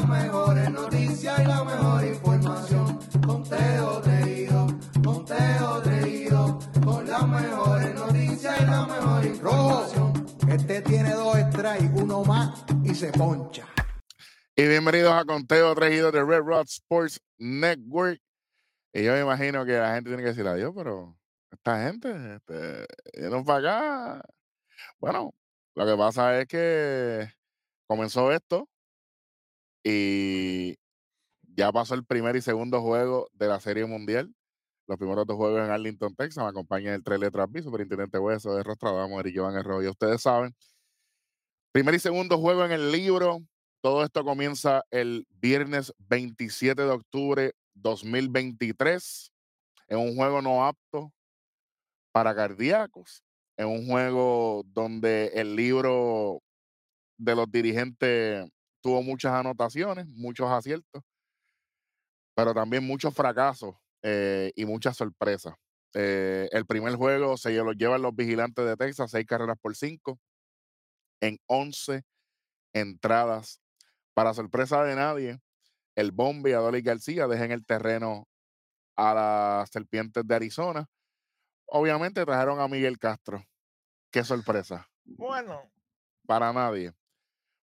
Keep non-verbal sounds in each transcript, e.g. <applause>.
las mejores noticias y la mejor información. Conteo reído, conteo reído, con las mejores noticias y la mejor información. Este tiene dos strikes, uno más y se poncha. Y bienvenidos a Conteo Traído de Red Rod Sports Network. Y yo me imagino que la gente tiene que decir adiós, pero esta gente, este, vinieron para acá. Bueno, lo que pasa es que comenzó esto y ya pasó el primer y segundo juego de la Serie Mundial. Los primeros dos juegos en Arlington, Texas. Me acompaña el tres letras B, Superintendente Hueso de Rostradamo, Eric Iván Erro. Y ustedes saben, primer y segundo juego en el libro. Todo esto comienza el viernes 27 de octubre 2023 en un juego no apto para cardíacos, en un juego donde el libro de los dirigentes tuvo muchas anotaciones, muchos aciertos, pero también muchos fracasos eh, y muchas sorpresas. Eh, el primer juego se lo llevan los vigilantes de Texas, seis carreras por cinco, en 11 entradas. Para sorpresa de nadie, el Bombi y Adolis García dejan el terreno a las serpientes de Arizona. Obviamente trajeron a Miguel Castro. Qué sorpresa. Bueno. Para nadie.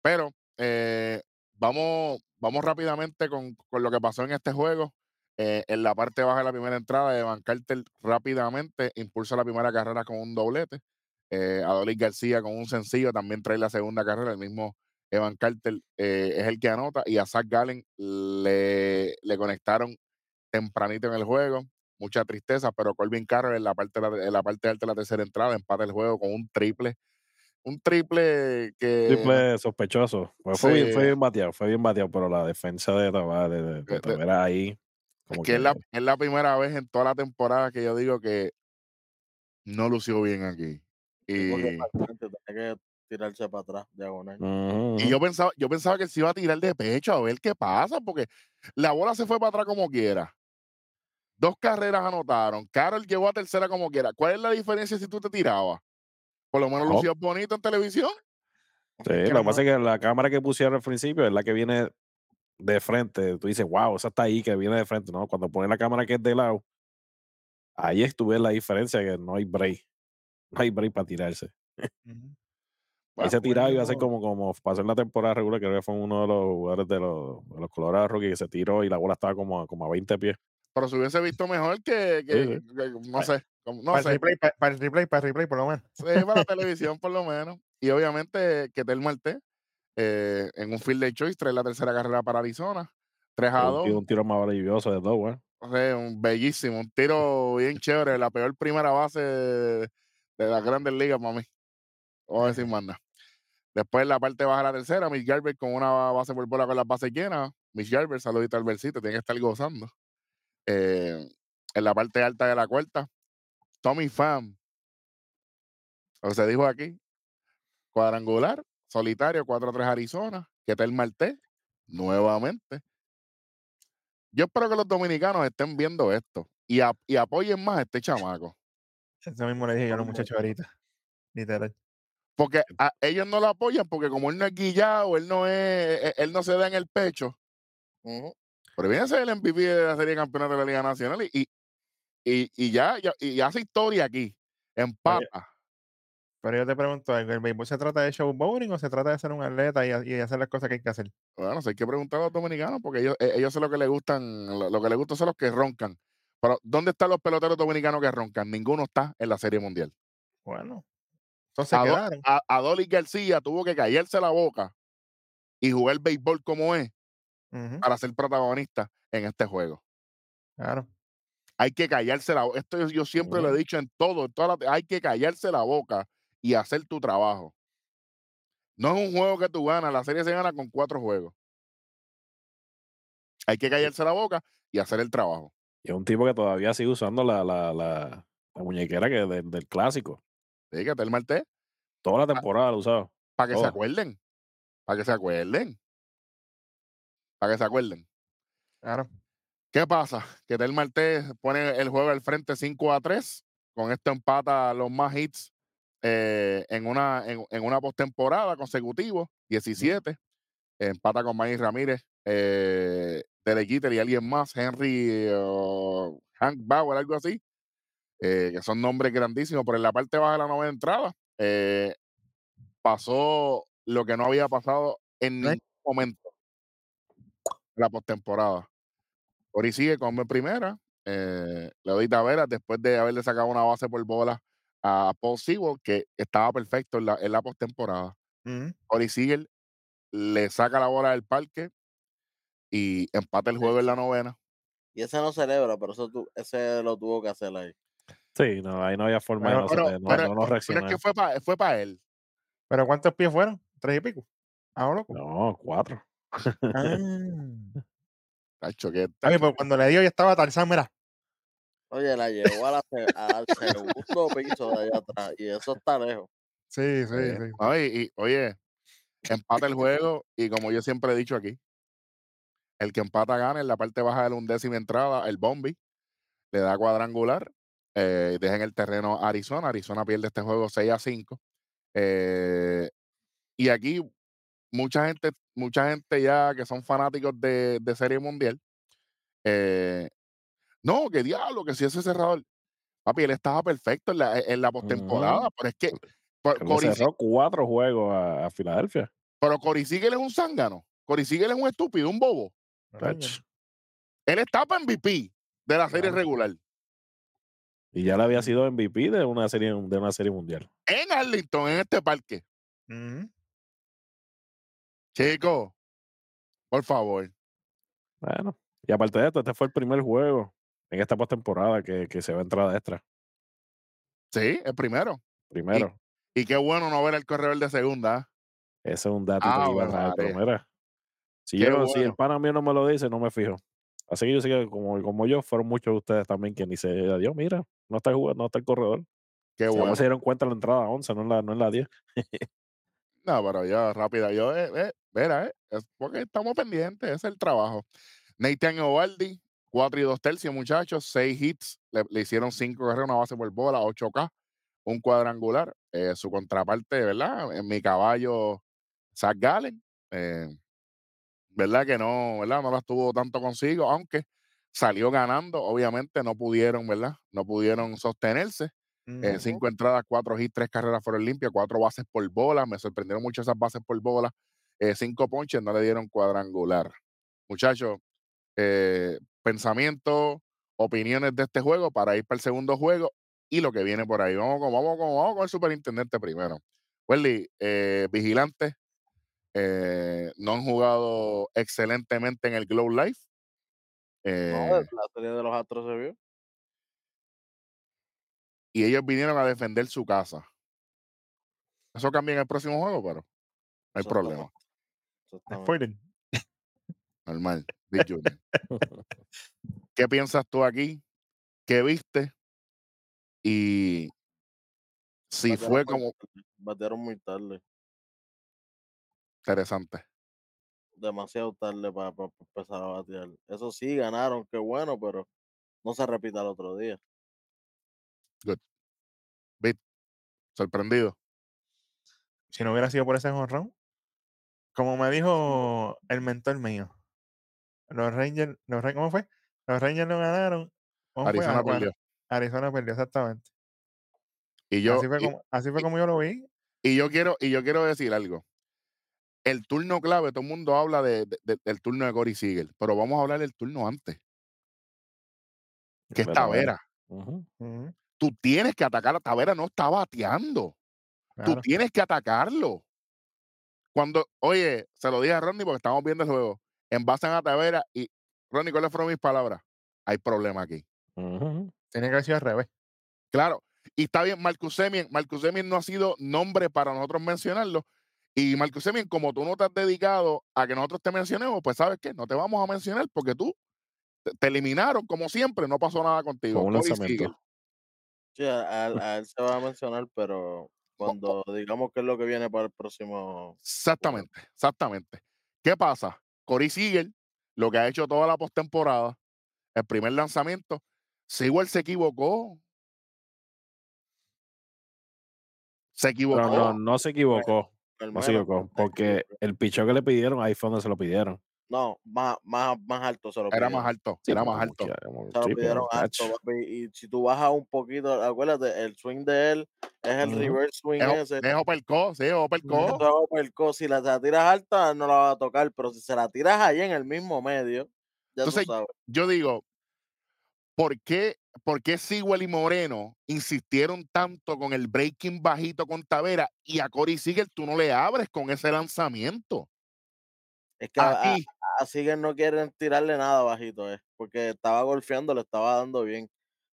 Pero eh, vamos, vamos rápidamente con, con, lo que pasó en este juego. Eh, en la parte baja de la primera entrada, Evan Carter rápidamente impulsa la primera carrera con un doblete. Eh, Adolis García con un sencillo también trae la segunda carrera. El mismo Evan Carter eh, es el que anota y a Zach Gallen le, le, conectaron tempranito en el juego. Mucha tristeza, pero Colvin Carroll en la parte, en la parte alta de la tercera entrada empata el juego con un triple. Un triple que. Triple sospechoso. Pues fue, sí. bien, fue, bien, bateado, fue bien bateado, pero la defensa de Tavares, de, de, de, de ahí. Como es que, que es, la, es la primera vez en toda la temporada que yo digo que no lució bien aquí. Y, que tirarse para atrás, diagonal. Uh -huh. Y yo pensaba, yo pensaba que se iba a tirar de pecho a ver qué pasa, porque la bola se fue para atrás como quiera. Dos carreras anotaron. Carol llegó a tercera como quiera. ¿Cuál es la diferencia si tú te tirabas? Por lo menos oh. lucías bonito en televisión. Sí, lo que pasa es que la cámara que pusieron al principio es la que viene de frente. Tú dices, wow, esa está ahí que viene de frente, ¿no? Cuando pones la cámara que es de lado, ahí estuve la diferencia que no hay break. No hay break para tirarse. Uh -huh. Ahí se tiraba y iba a ser como, como pasó en la temporada regular, creo que fue uno de los jugadores de los, de los Colorado Rockies que se tiró y la bola estaba como, como a 20 pies. Pero se hubiese visto mejor que, que, sí, sí. que no sé. No para. El replay, para, para, el replay, para el replay, por lo menos. Sí, para la televisión, por lo menos. Y obviamente que Tel Marte eh, en un field de choice trae la tercera carrera para Arizona. 3 a 2. Un, un tiro más maravilloso de dos, güey. O sea, un bellísimo, un tiro bien chévere, la peor primera base de, de las grandes ligas para mí. Vamos a decir más nada. Después la parte baja de la tercera, Mitch Garber con una base por bola con las bases llenas. Mitch Garber, saludito al versito, tiene que estar gozando. Eh, en la parte alta de la cuarta, Tommy Pham, como se dijo aquí, cuadrangular, solitario, 4-3 Arizona, que está el Marte, nuevamente. Yo espero que los dominicanos estén viendo esto y, a, y apoyen más a este chamaco. Eso mismo le dije yo a los muchachos ahorita, literal. Porque a ellos no lo apoyan porque como él no es guillado, él no es, él no se da en el pecho. Uh -huh. Pero viene a ser el MVP de la Serie de Campeonatos de la Liga Nacional y, y, y, ya, ya, y hace historia aquí, empata. Pero, pero yo te pregunto, ¿el béisbol se trata de showboating o se trata de ser un atleta y, y, hacer las cosas que hay que hacer? Bueno, hay que preguntar a los dominicanos porque ellos, e, ellos son lo que les gustan, lo, lo que les gusta son los que roncan. Pero, ¿dónde están los peloteros dominicanos que roncan? Ninguno está en la Serie Mundial. Bueno, entonces a, a, Adolis García tuvo que callarse la boca y jugar béisbol como es uh -huh. para ser protagonista en este juego. Claro. Hay que callarse la boca. Esto yo siempre lo he dicho en todo, en toda la, hay que callarse la boca y hacer tu trabajo. No es un juego que tú ganas, la serie se gana con cuatro juegos. Hay que callarse la boca y hacer el trabajo. Y es un tipo que todavía sigue usando la, la, la, la muñequera que de, del clásico. Sí, que el martes. Toda la temporada lo usado. Para que se acuerden. Para que se acuerden. Para que se acuerden. Claro. ¿Qué pasa? Que Del Martés pone el juego al frente 5 a 3. Con esto empata los más hits eh, en una, en, en una postemporada consecutivos, 17. empata con Manny Ramírez, eh, y alguien más, Henry o Hank Bauer, algo así, eh, que son nombres grandísimos, pero en la parte baja de la novena entrada eh, pasó lo que no había pasado en ningún momento en la postemporada. Ori sigue como en primera, eh, Leody Taveras, después de haberle sacado una base por bola a Paul Sewell, que estaba perfecto en la, en la postemporada. Ujú. Ori Siegel le saca la bola del parque y empata el juego en la novena. Y ese no celebra, pero eso tu- ese lo tuvo que hacer ahí. Sí, no, ahí no había forma Pero- de no, Pero, no- pero- no pero es que fue para fue pa él. ¿Pero cuántos pies fueron? ¿Tres y pico? Ah, loco. No, cuatro. Ah. <laughs> <laughs> Tacho, que pues cuando le dio ya estaba Tarzán, mira. Oye, la llevó a la al segundo piso de allá atrás. Y eso está lejos. Sí, sí, Eh, sí. no, y- oye, empata el juego y como yo siempre he dicho aquí, el que empata gana en la parte baja de la undécima entrada, el Bombi, le da cuadrangular, eh, deja en el terreno a Arizona, Arizona pierde este juego 6 a 5. eh, y aquí mucha gente, mucha gente ya que son fanáticos de, de Serie Mundial, eh, no, que diablo, que si ese cerrador, papi, él estaba perfecto en la, en la postemporada, pero es que por- Corey cerró cuatro juegos a, a Filadelfia. Pero Cory Siegel es un zángano. Cory Siegel es un estúpido, un bobo. Tach. Él está para MVP de la serie Claro. regular. Y ya le había sido MVP de una serie, de una serie mundial. En Arlington, en este parque. Ujú. Chico, por favor. Bueno, y aparte de esto, este fue el primer juego en esta postemporada que, que se va a entrada extra. Sí, el primero. Primero. Y qué bueno no ver el corredor de segunda. ¿ah? Ese es un datito que iba a traer. Mira, si, yo, si el pana mío no me lo dice, no me fijo. Así que yo sé que como, como yo, fueron muchos de ustedes también que ni se adiós, mira, no está jugando, no está el corredor. Qué Si bueno. se dieron cuenta en la entrada 11, no en la, no en la 10. <laughs> No, pero ya rápida. Yo, eh, eh, mira, eh, es porque estamos pendientes, es el trabajo. Nathan Ovaldi, 4 y 2 tercios, muchachos, 6 hits, le, le hicieron 5 carreras, una base por bola, 8K, un cuadrangular. Eh, su contraparte, ¿verdad? En mi caballo, Zach Gallen, eh, ¿verdad? Que no, ¿verdad? No las tuvo tanto consigo, aunque salió ganando, obviamente no pudieron, ¿verdad? No pudieron sostenerse. Eh, cinco entradas, cuatro hits, tres carreras fueron limpias, cuatro bases por bola. Me sorprendieron mucho esas bases por bola. Eh, cinco ponches, no le dieron cuadrangular. Muchachos, eh, pensamiento, opiniones de este juego para ir para el segundo juego y lo que viene por ahí. Vamos con, vamos con, vamos con el superintendente primero. Welly, eh, vigilantes, no han jugado excelentemente en el Glow Life. No, la serie de los Astros se vio. Y ellos vinieron a defender su casa. Eso cambia en el próximo juego, pero no hay problema. Spoiler. Normal. Big Junior. ¿Qué piensas tú aquí? ¿Qué viste? Y si Batearon fue como Batearon muy tarde. interesante. Demasiado tarde para, empezar a batear. Eso sí, ganaron, qué bueno, pero no se repita el otro día. Bit, sorprendido. Si no hubiera sido por ese jonrón, como me dijo el mentor mío, los Rangers, los, ¿cómo fue? Los Rangers no ganaron. Arizona perdió. Arizona perdió, exactamente. Y yo, así, fue y, como, así fue y- como yo lo vi. y yo quiero, y yo quiero decir algo. El turno clave, todo el mundo habla de, de- de- del turno de Cory Siegel, pero vamos a hablar del turno antes, que es Tavera. Ujú, Tú tienes que atacar a Tavera, no está bateando. Tú tienes que atacarlo. Cuando, oye, se lo dije a Ronnie porque estamos viendo el juego. Envasan a Tavera y Ronnie, ¿cuáles fueron mis palabras? Hay problema aquí. Ujú. Tiene que haber sido al revés. Claro. Y está bien, Marcus Semien. Marcus Semien no ha sido nombre para nosotros mencionarlo. Y Marcus Semien, como tú no te has dedicado a que nosotros te mencionemos, pues sabes qué, no te vamos a mencionar porque tú te, eliminaron como siempre, no pasó nada contigo. Con un lanzamiento. Sí, a, a él- a él se va a mencionar, pero cuando digamos que es lo que viene para el próximo. Exactamente, exactamente. ¿Qué pasa? Corey Seager, lo que ha hecho toda la postemporada, el primer lanzamiento, Sewell se equivocó. Se equivocó. no, no se equivocó. No se equivocó, porque el pichón que le pidieron, ahí fue donde se lo pidieron. No, más, más, más alto se lo Era pidieron. más alto, Sí, era más alto. Se lo pidieron alto, papi. Y si tú bajas un poquito, acuérdate, el swing de él es el reverse swing Es, ese. es uppercut, sí, uppercut. Es. Si la, tiras alta, no la va a tocar, pero si se la tiras ahí en el mismo medio, ya Entonces, tú sabes. yo digo, ¿por qué, ¿por qué Sewell y Moreno insistieron tanto con el breaking bajito con Tavera y a Corey Seager tú no le abres con ese lanzamiento? Es que a, a, a Seager no quieren tirarle nada bajito, eh, porque estaba golfeando, le estaba dando bien.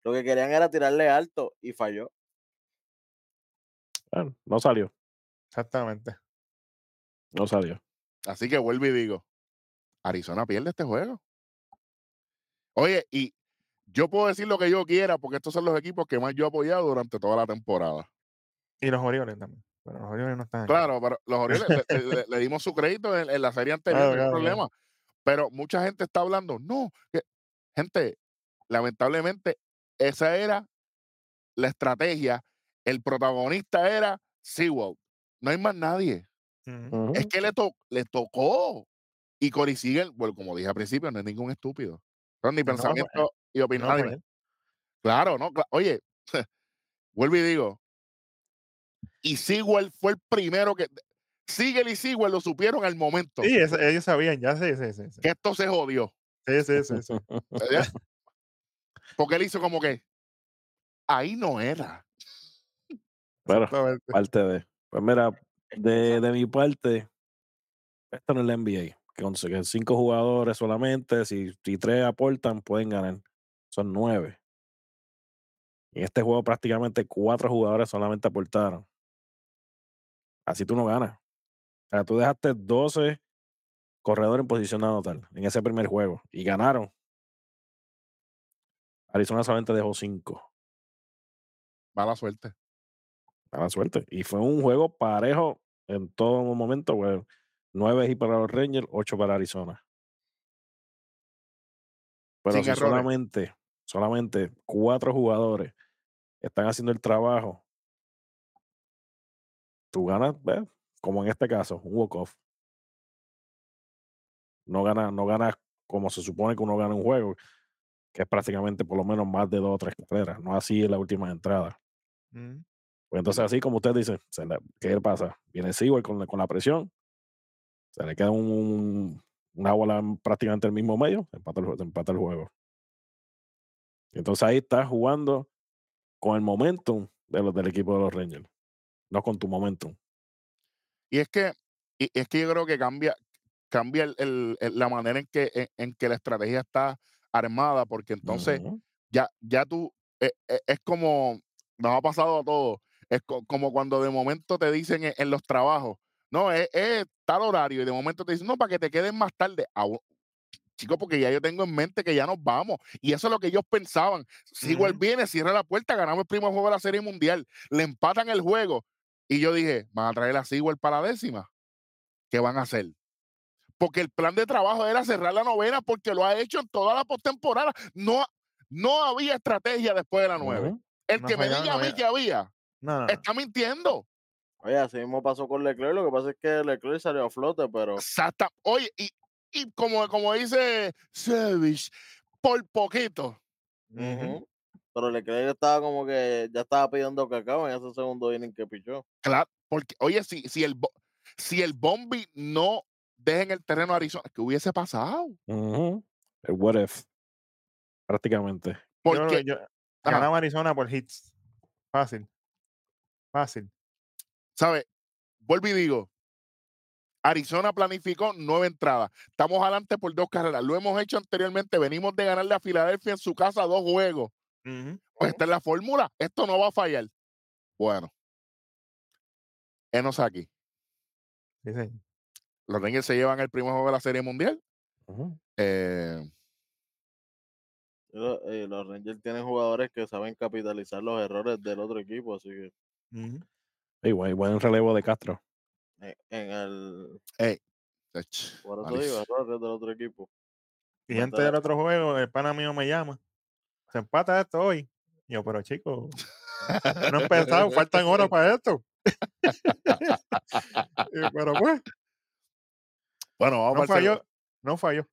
Lo que querían era tirarle alto y falló. bueno, no salió, Exactamente. no salió. así que vuelvo y digo, Arizona pierde este juego. Oye, y yo puedo decir lo que yo quiera porque estos son los equipos que más yo he apoyado durante toda la temporada. Y los Orioles también. Pero los Orioles no están aquí. Claro, pero los Orioles le, le- le- le dimos su crédito en, en la serie anterior, Claro, no hay claro, claro. problema. Pero mucha gente está hablando, no, que- gente, lamentablemente, esa era la estrategia. El protagonista era SeaWorld. No hay más nadie. Es que le, to- le tocó. Y Cory Seager, bueno, como dije al principio, no es ningún estúpido. Son ni No, pues, pensamiento y No, opinión. pues, dime. Claro, no, oye, <laughs> vuelvo y digo. Y Sewell fue el primero que. Siegel y Sewell lo supieron al momento Sí, eso- ellos sabían, ya sí, sí, sí. Sí, que esto se jodió. sí, sí. sí. Porque él hizo como que. Ahí no era. Bueno, parte de. Pues mira, de, mi parte, esto no es la NBA. Que cinco jugadores solamente, si, si tres aportan, pueden ganar. Son nueve. Y en este juego prácticamente cuatro jugadores solamente aportaron. Así tú no ganas. O sea, tú dejaste 12 corredores en posición de anotar en ese primer juego y ganaron. Arizona solamente dejó cinco. Mala suerte. Mala suerte. Y fue un juego parejo en todo momento. Bueno, nueve y para los Rangers, ocho para Arizona. Pero si solamente, solamente cuatro jugadores están haciendo el trabajo, tú ganas, como en este caso, un walk-off. No ganas, no ganas como se supone que uno gana un juego, que es prácticamente por lo menos más de dos o tres carreras, no así en la última entrada. Ujú. Pues entonces, así como usted dice, se le- ¿qué le pasa? Viene Sewell con, la- con la presión, se le queda un, una bola en prácticamente el mismo medio, empata el, empata el juego. Entonces ahí estás jugando con el momentum de los, del equipo de los Rangers, no con tu momentum. Y es que, y es que yo creo que cambia, cambia el- el- el- la manera en que, en, en que la estrategia está armada, porque entonces ya, ya tú, eh, eh, es como, nos ha pasado a todos, es co- como cuando de momento te dicen en, en los trabajos, no, es, es tal horario, y de momento te dicen, no, para que te queden más tarde. Ah, bu- Chico, porque ya yo tengo en mente que ya nos vamos. Y eso es lo que ellos pensaban. Si igual Ujú. viene, cierra la puerta, ganamos el primer juego de la Serie Mundial. Le empatan el juego. Y yo dije, van a traer a Sewell para la décima. ¿Qué van a hacer? Porque el plan de trabajo era cerrar la novena porque lo ha hecho en toda la postemporada. No, no había estrategia después de la nueve. El No que me diga a mí que había, No, no, no. está mintiendo. Oye, así mismo pasó con Leclerc. Lo que pasa es que Leclerc salió a flote, pero Exacta. Oye, y, y como, como dice Savage, por poquito. Ujú. Pero Leclerc estaba como que ya estaba pidiendo cacao en ese segundo inning que pichó. Claro, porque, oye, si, si el si el Bombi no deja en el terreno a Arizona, ¿qué hubiese pasado? El what if, prácticamente. Yo Porque, que yo- ganaba Arizona por hits. Fácil. Fácil. ¿sabes? Vuelvo y digo, Arizona planificó nueve entradas. Estamos adelante por dos carreras. Lo hemos hecho anteriormente. Venimos de ganarle a Filadelfia en su casa dos juegos. Pues esta es la fórmula. Esto no va a fallar. Bueno. Enos aquí. Sí, sí. Los Rangers se llevan el primer juego de la Serie Mundial. Eh, y los Rangers tienen jugadores que saben capitalizar los errores del otro equipo, así que Ujú. Y buen, buen relevo de Castro. en, en el ech, por eso digo errores del otro equipo. Y antes del otro juego, el pana mío me llama. Se empata esto hoy. Y yo, pero chico, no he empezado, <laughs> faltan horas para esto. <laughs> Pero pues, Bueno, vamos, no para el, segu- falló. No falló.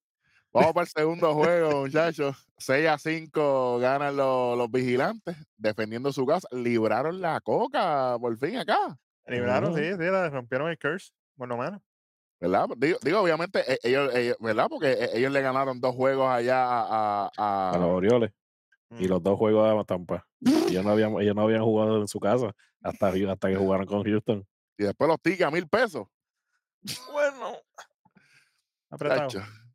vamos para el segundo juego, muchachos. 6 a 5 ganan los, los vigilantes, defendiendo su casa. Libraron la coca por fin acá. Libraron, sí, sí, le rompieron el curse, por lo menos. ¿Verdad? Digo, digo, obviamente, e- ellos, ellos- ¿verdad? Porque e- ellos le ganaron dos juegos allá a, a- A los Orioles. Y Mm. los dos juegos de Tampa. Ellos no habían, ellos no habían jugado en su casa hasta, hasta que jugaron con Houston. y después los tickets a mil pesos. Bueno. <laughs> Apretado.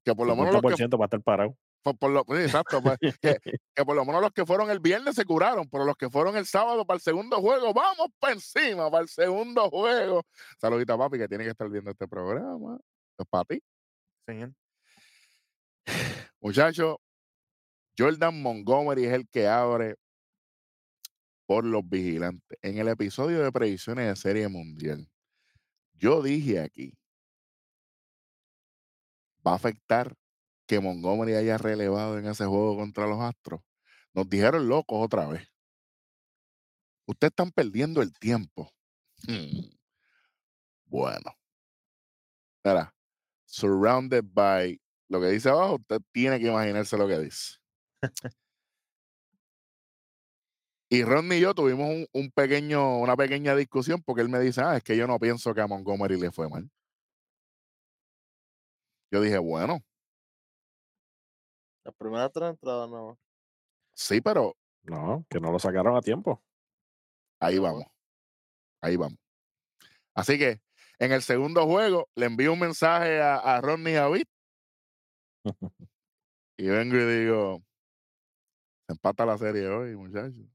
Que por lo menos los que 50% para estar parado. por, por lo, sí, exacto, pues, que, que por lo menos los que fueron el viernes se curaron, pero los que fueron el sábado para el segundo juego, vamos para encima, para el segundo juego. Saludita, papi, que tiene que estar viendo este programa. Es para ti. Señor. Muchachos, Jordan Montgomery es el que abre por los vigilantes. En el episodio de predicciones de Serie Mundial, yo dije aquí, va a afectar que Montgomery haya relevado en ese juego contra los Astros. Nos dijeron locos otra vez. Ustedes están perdiendo el tiempo. Hmm. Bueno. Mira, surrounded by lo que dice abajo, usted tiene que imaginarse lo que dice. Y Rodney y yo tuvimos un, un pequeño, una pequeña discusión porque él me dice, ah, es que yo no pienso que a Montgomery le fue mal. Yo dije, bueno, Las primeras tres entradas nada más. sí, pero No, que no lo sacaron a tiempo. ahí Ah, vamos. Ahí vamos. Así que en el segundo juego le envío un mensaje a, a Rodney David <laughs> y vengo y digo, se empata la serie hoy, muchachos.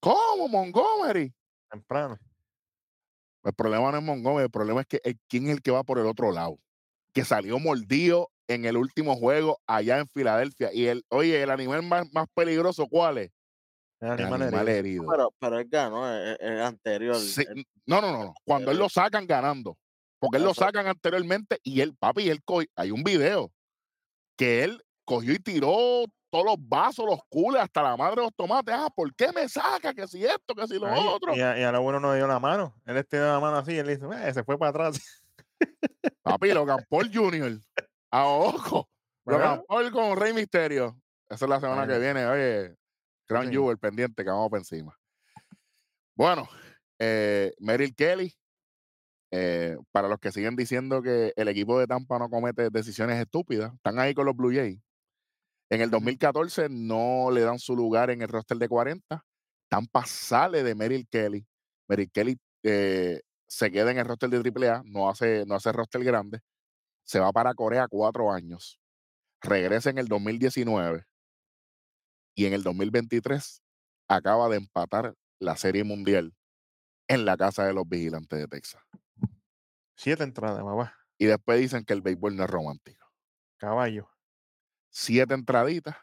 ¿Cómo, Montgomery? Temprano. El problema no es Montgomery, el problema es que el- quién es el que va por el otro lado. Que salió mordido en el último juego allá en Filadelfia. Y el, oye, el animal más, más peligroso, ¿cuál es? El El animal animal herido. herido. Pero, pero él ganó, el, el anterior. Sí, él- no, no, no, no. Cuando él lo sacan ganando. Porque él lo sacan anteriormente y él, papi, él hay un video que él cogió y tiró todos los vasos, los cules, hasta la madre de los tomates. Ah, ¿por qué me saca? Que si esto, que si lo otro. Y a, y a lo bueno no dio la mano. Él estiró la mano así y él dice, "Eh, se fue para atrás. Papi, <laughs> Logan Paul Jr. A ojo. Logan Paul con Rey Misterio. Esa es la semana que viene. Oye, Crown Sí. Jewel pendiente que vamos para encima. Bueno, eh, Meryl Kelly. eh, para los que siguen diciendo que el equipo de Tampa no comete decisiones estúpidas, están ahí con los Blue Jays. En el Ujú. 2014 no le dan su lugar en el roster de 40. Tampa sale de Meryl Kelly. Meryl Kelly eh, se queda en el roster de AAA, no hace, no hace roster grande. Se va para Corea cuatro años. Regresa en el 2019. Y en el 2023 acaba de empatar la Serie Mundial en la casa de los vigilantes de Texas. siete entradas, papá. Y después dicen que el béisbol no es romántico. Caballo. Siete entraditas,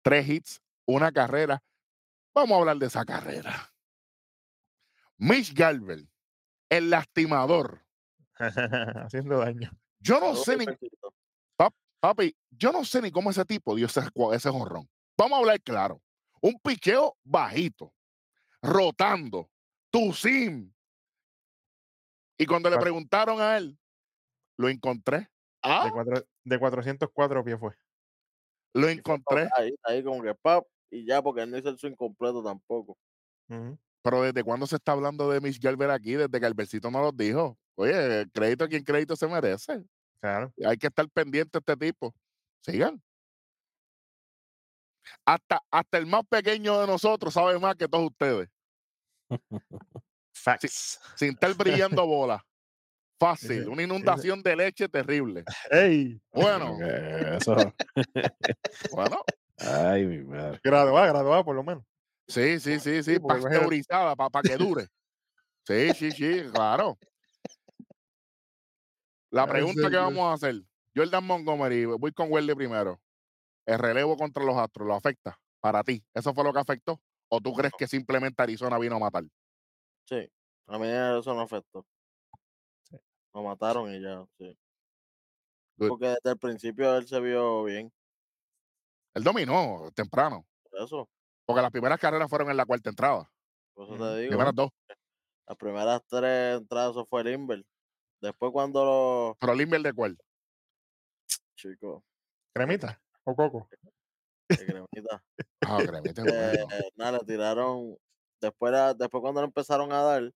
tres hits, una carrera. Vamos a hablar de esa carrera. Mitch Garber, el lastimador. <laughs> Haciendo daño. Yo no sé ni, papi, yo no sé ni cómo ese tipo dio ese, ese jonrón. Vamos a hablar claro. Un picheo bajito, rotando, tu sim. Y cuando le preguntaron a él, lo encontré. De, Ah, cuatro, de 404 pies fue. lo encontré. Ahí, ahí como que pap, y ya, porque no hizo el swing completo tampoco. Pero ¿desde cuándo se está hablando de Mitch Garber aquí? Desde que Albercito no lo dijo. Oye, crédito a quien crédito se merece. Claro. Hay que estar pendiente de este tipo. Sigan. Hasta, hasta el más pequeño de nosotros sabe más que todos ustedes. <laughs> Facts. Sin estar brillando bola. Fácil. Una inundación de leche terrible. ¡Ey! Bueno, <laughs> Eso. <laughs> bueno. Ay, mi madre. Graduada, graduada por lo menos. Sí, sí, sí, sí. Sí, Pasteurizada para que dure. Sí, sí, sí, claro. La pregunta que vamos a hacer. Jordan Montgomery, voy con Welly primero. El relevo contra los Astros, ¿lo afecta para ti? ¿Eso fue lo que afectó? ¿O tú crees que simplemente Arizona vino a matar? Sí, a mí eso no afectó. Lo mataron y ya, sí. Good. Porque desde el principio él se vio bien. Él dominó temprano, Por eso, porque las primeras carreras fueron en la cuarta entrada. por eso te digo. Primeras dos. Las primeras tres entradas eso fue Limber. Después cuando los Pero Limber de cuál? chicos, ¿Cremita o coco? de cremita, Ah, cremita <laughs> eh, nada, le tiraron. Después, era- después cuando lo empezaron a dar,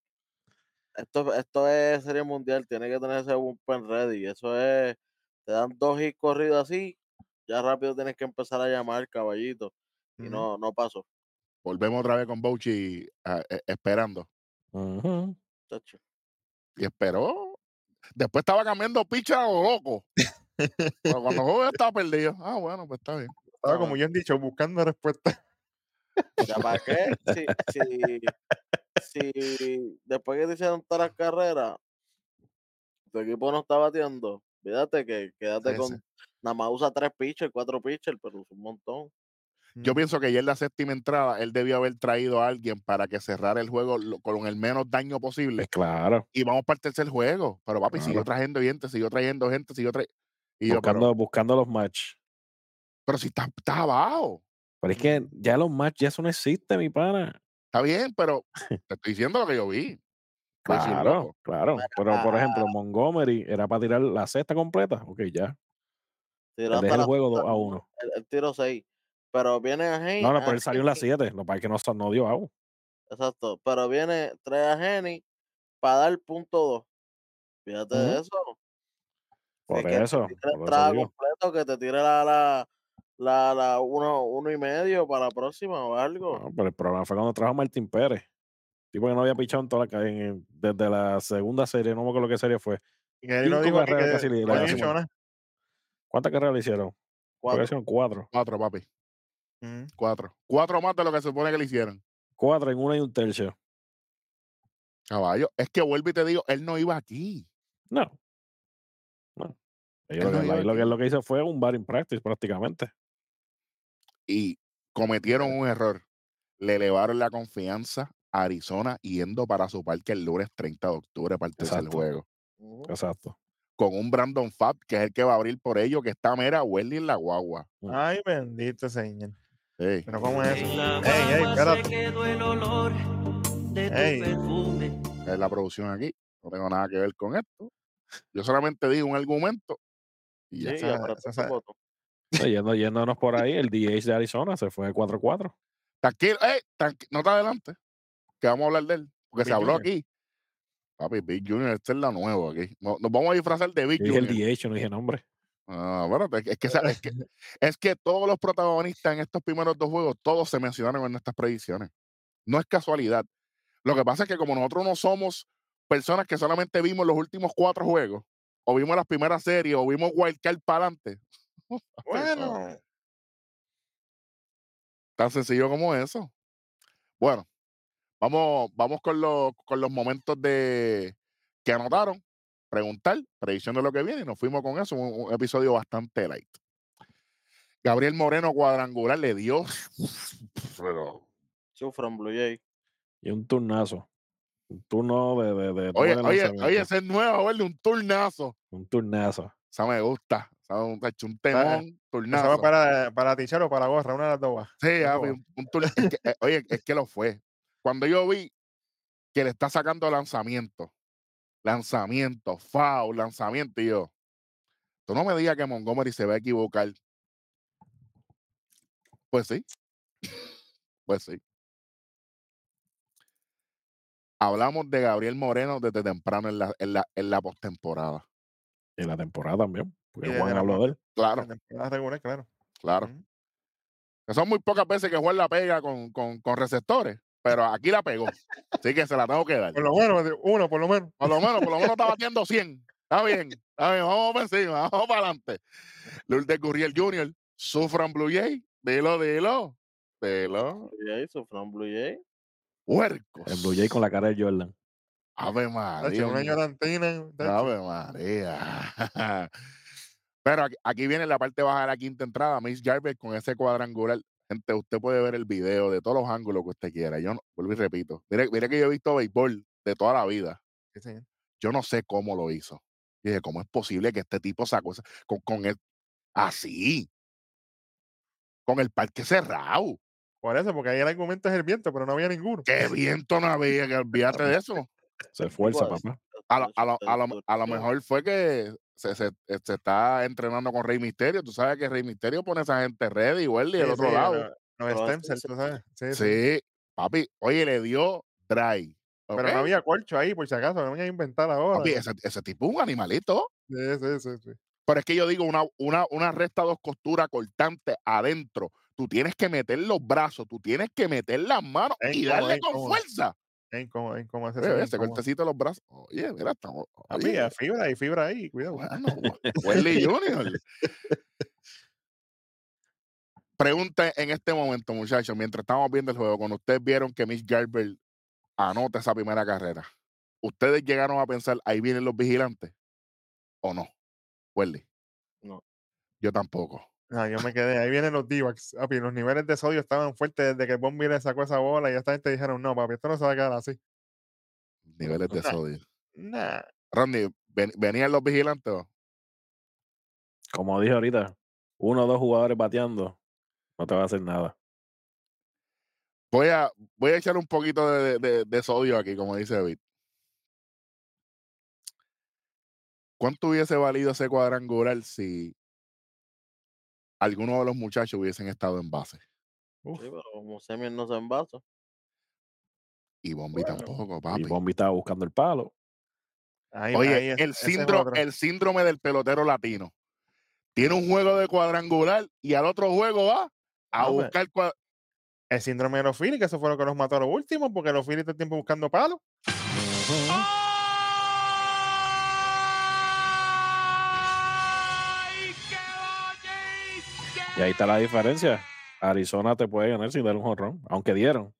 esto, esto es serie mundial, tiene que tener ese bullpen ready. Eso es, te dan dos hits corridos así, ya rápido tienes que empezar a llamar caballito. Y no, no pasó. Volvemos otra vez con Bouchi ah, eh, esperando. Ujú. chacho. Y esperó. Después estaba cambiando picha a lo loco. Pero cuando <laughs> ya estaba perdido. Ah, bueno, pues está bien. Estaba como yo han dicho, buscando respuestas. ¿Ya para qué? Si, si, si después que te hicieron todas las carreras, tu equipo no está bateando, fíjate que quédate con. Nada más usa tres pitchers, cuatro pitchers, pero usa un montón. Yo Mm. pienso que ya en la séptima entrada él debió haber traído a alguien para que cerrara el juego con el menos daño posible. Claro. Y vamos para el tercer juego. Pero papi, siguió trayendo gente, siguió trayendo gente, siguió trayendo. Y yo, Buscando, pero, buscando los match. pero si está, está abajo. Pero es que ya los match, ya eso no existe, mi pana. Está bien, pero <laughs> te estoy diciendo lo que yo vi. Claro, claro. Pero, por ejemplo, Montgomery era para tirar la cesta completa. Ok, ya. Tiró el la juego segunda, 2 a 1. el, el tiro 6. Pero viene a Henny. No, no, pero él salió en las 7. Lo que que no, no dio out. Exacto. Pero viene, trae a Henny para dar punto 2. Fíjate de Ujú. eso. Por Sí, que te eso. Por la eso completo, que te tire la, la, la, la uno, uno y medio para la próxima o algo. No, pero el problema fue cuando trajo Martín Pérez. Tipo que no había pichado en toda la en- desde la segunda serie, no me acuerdo qué serie fue. Y que él no Cinco dijo aquí carreras que casi. ¿Cuántas carreras le hicieron? Creo que Cuatro. hicieron cuatro. Cuatro, papi. Cuatro. Cuatro más de lo que se supone que le hicieron. Cuatro en una y un tercio. Caballo. Es que vuelvo y te digo, él no iba aquí. No. No. Él lo, no que, lo que- aquí. lo que hizo fue un batting practice prácticamente. Y cometieron un error. Le elevaron la confianza a Arizona yendo para su parque el lunes 30 de octubre para el tercer Exacto. juego. Exacto. Con un Brandon Fab, que es el que va a abrir por ello, que está mera Welly en la guagua. Ay, bendito señor. Pero ¿cómo es eso? Ey, ey, guagua se espérate. quedó el olor de tu Ey. perfume. es la producción aquí. No tengo nada que ver con esto. Yo solamente digo un argumento y ya. Sí, el botón. No, Yendo, yéndonos por ahí, el DH de Arizona se fue 4-4. Tranquilo, ey, tranqui- no te adelante, que vamos a hablar de él. Porque se habló Junior. aquí. Papi, Big Junior, este es la nueva aquí. No- Nos vamos a disfrazar de Big Yo dije el Junior. DH, no dije nombre. Ah, bueno, es que, es, que, es, <laughs> que, es que todos los protagonistas en estos primeros dos juegos, todos se mencionaron en nuestras predicciones. No es casualidad. Lo que pasa es que como nosotros no somos personas que solamente vimos los últimos cuatro juegos, o vimos las primeras series, o vimos Wildcard para adelante. <laughs> Bueno, Tan sencillo como eso. Bueno, vamos, vamos con, los, con los momentos de que anotaron, preguntar, predicción de lo que viene, y nos fuimos con eso, un, un episodio bastante light. Gabriel Moreno cuadrangular le dio, <laughs> pero, Sufran Blue Jay. Y un turnazo. Un turno de. de, de oye, oye, oye, ese es nuevo, verle un turnazo. Un turnazo. Esa me gusta. Un, un temón, ¿Eso turnazo. va para, para tichar o para gorra? Una de las dos. Sí, un, un turn- es que, eh, oye, es que lo fue. Cuando yo vi que le está sacando lanzamiento, lanzamiento, foul, lanzamiento, y yo, tú no me digas que Montgomery se va a equivocar. Pues sí, pues sí. Hablamos de Gabriel Moreno desde temprano en la, en la, en la postemporada. Y la temporada también. Porque Y desde Juan la habló de él. Claro, La temporada regular, claro. claro. Que son muy pocas veces que Juan la pega con, con, con receptores, pero aquí la pegó. Así que se la tengo que dar. Por lo menos, uno, por lo menos. Por lo menos, por lo menos está batiendo 100. Está bien, está bien, vamos para encima, <laughs> vamos para adelante. Lourdes Gurriel Jr., Sufran Blue Jay, dilo, dilo, dilo. Blue Jay, Sufran Blue Jay. Huercos. El Blue Jay con la cara de Jordan. Ave María. una llorantina. tacho. Ave María. <laughs> Pero aquí, aquí viene la parte baja de la quinta entrada, Miss Jarvis con ese cuadrangular. Gente, usted puede ver el video de todos los ángulos que usted quiera. Yo no, vuelvo y repito. Mire, mire que yo he visto béisbol de toda la vida. Sí, señor. yo no sé cómo lo hizo. Y dije, ¿cómo es posible que este tipo sacó esa- con, con él así? Con el parque cerrado. Por eso, porque ahí el argumento es el viento, pero no había ninguno. ¡Qué viento no había! Que olvídate de <laughs> eso. Se esfuerza, papá. A lo, a lo- a lo- a lo mejor fue que se, se- eh, se está entrenando con Rey Misterio. Tú sabes que Rey Misterio pone a esa gente ready, Welly, del Sí, otro sí, lado. Los, los Pero stem este cells, se- tú sabes. Sí, sí. Sí, papi. Oye, le dio dry. Pero no había corcho ahí, por si acaso, no me voy a inventar ahora. Papi, ese, ese tipo es un animalito. Sí, sí, sí, sí. Pero es que yo digo, una, una, una recta dos costuras cortante adentro. Tú tienes que meter los brazos, tú tienes que meter las manos y darle con fuerza. Es incómodo, es incómodo. ese cortecito de los brazos. Oye, mira, estamos. Papi, Oye, hay fibra, hay fibra ahí, cuidado. bueno, <laughs> Welly Junior. Pregunta en este momento, muchachos, mientras estamos viendo el juego, cuando ustedes vieron que Mitch Garber anota esa primera carrera, ¿ustedes llegaron a pensar, ahí vienen los vigilantes? ¿O no? Welly. No. Yo tampoco. Ah, yo me quedé. Ahí vienen los. Papi, los niveles de sodio estaban fuertes desde que Bombi le sacó esa bola y esta gente dijeron, no, papi, esto no se va a quedar así. Niveles de Nah. sodio. Nah. Randy, ven- ¿venían los vigilantes? o? Como dije ahorita, uno o dos jugadores bateando, no te va a hacer nada. Voy a, voy a echar un poquito de, de- de sodio aquí, como dice David. ¿Cuánto hubiese valido ese cuadrangular si alguno de los muchachos hubiesen estado en base? Uf. Sí, pero como Semien no se envasa. Y Bombi Bueno, tampoco, Y papi. Bombi estaba buscando el palo. Ahí, Oye, ahí es- el, síndrome, el síndrome del pelotero latino. Tiene un juego de cuadrangular y al otro juego va a No, pues, buscar cua- El síndrome de los Phillies, que eso fue lo que los mató a los últimos, porque los Phillies todo el tiempo buscando palos. Y ahí está la diferencia. Arizona te puede ganar sin dar un jonrón, aunque dieron.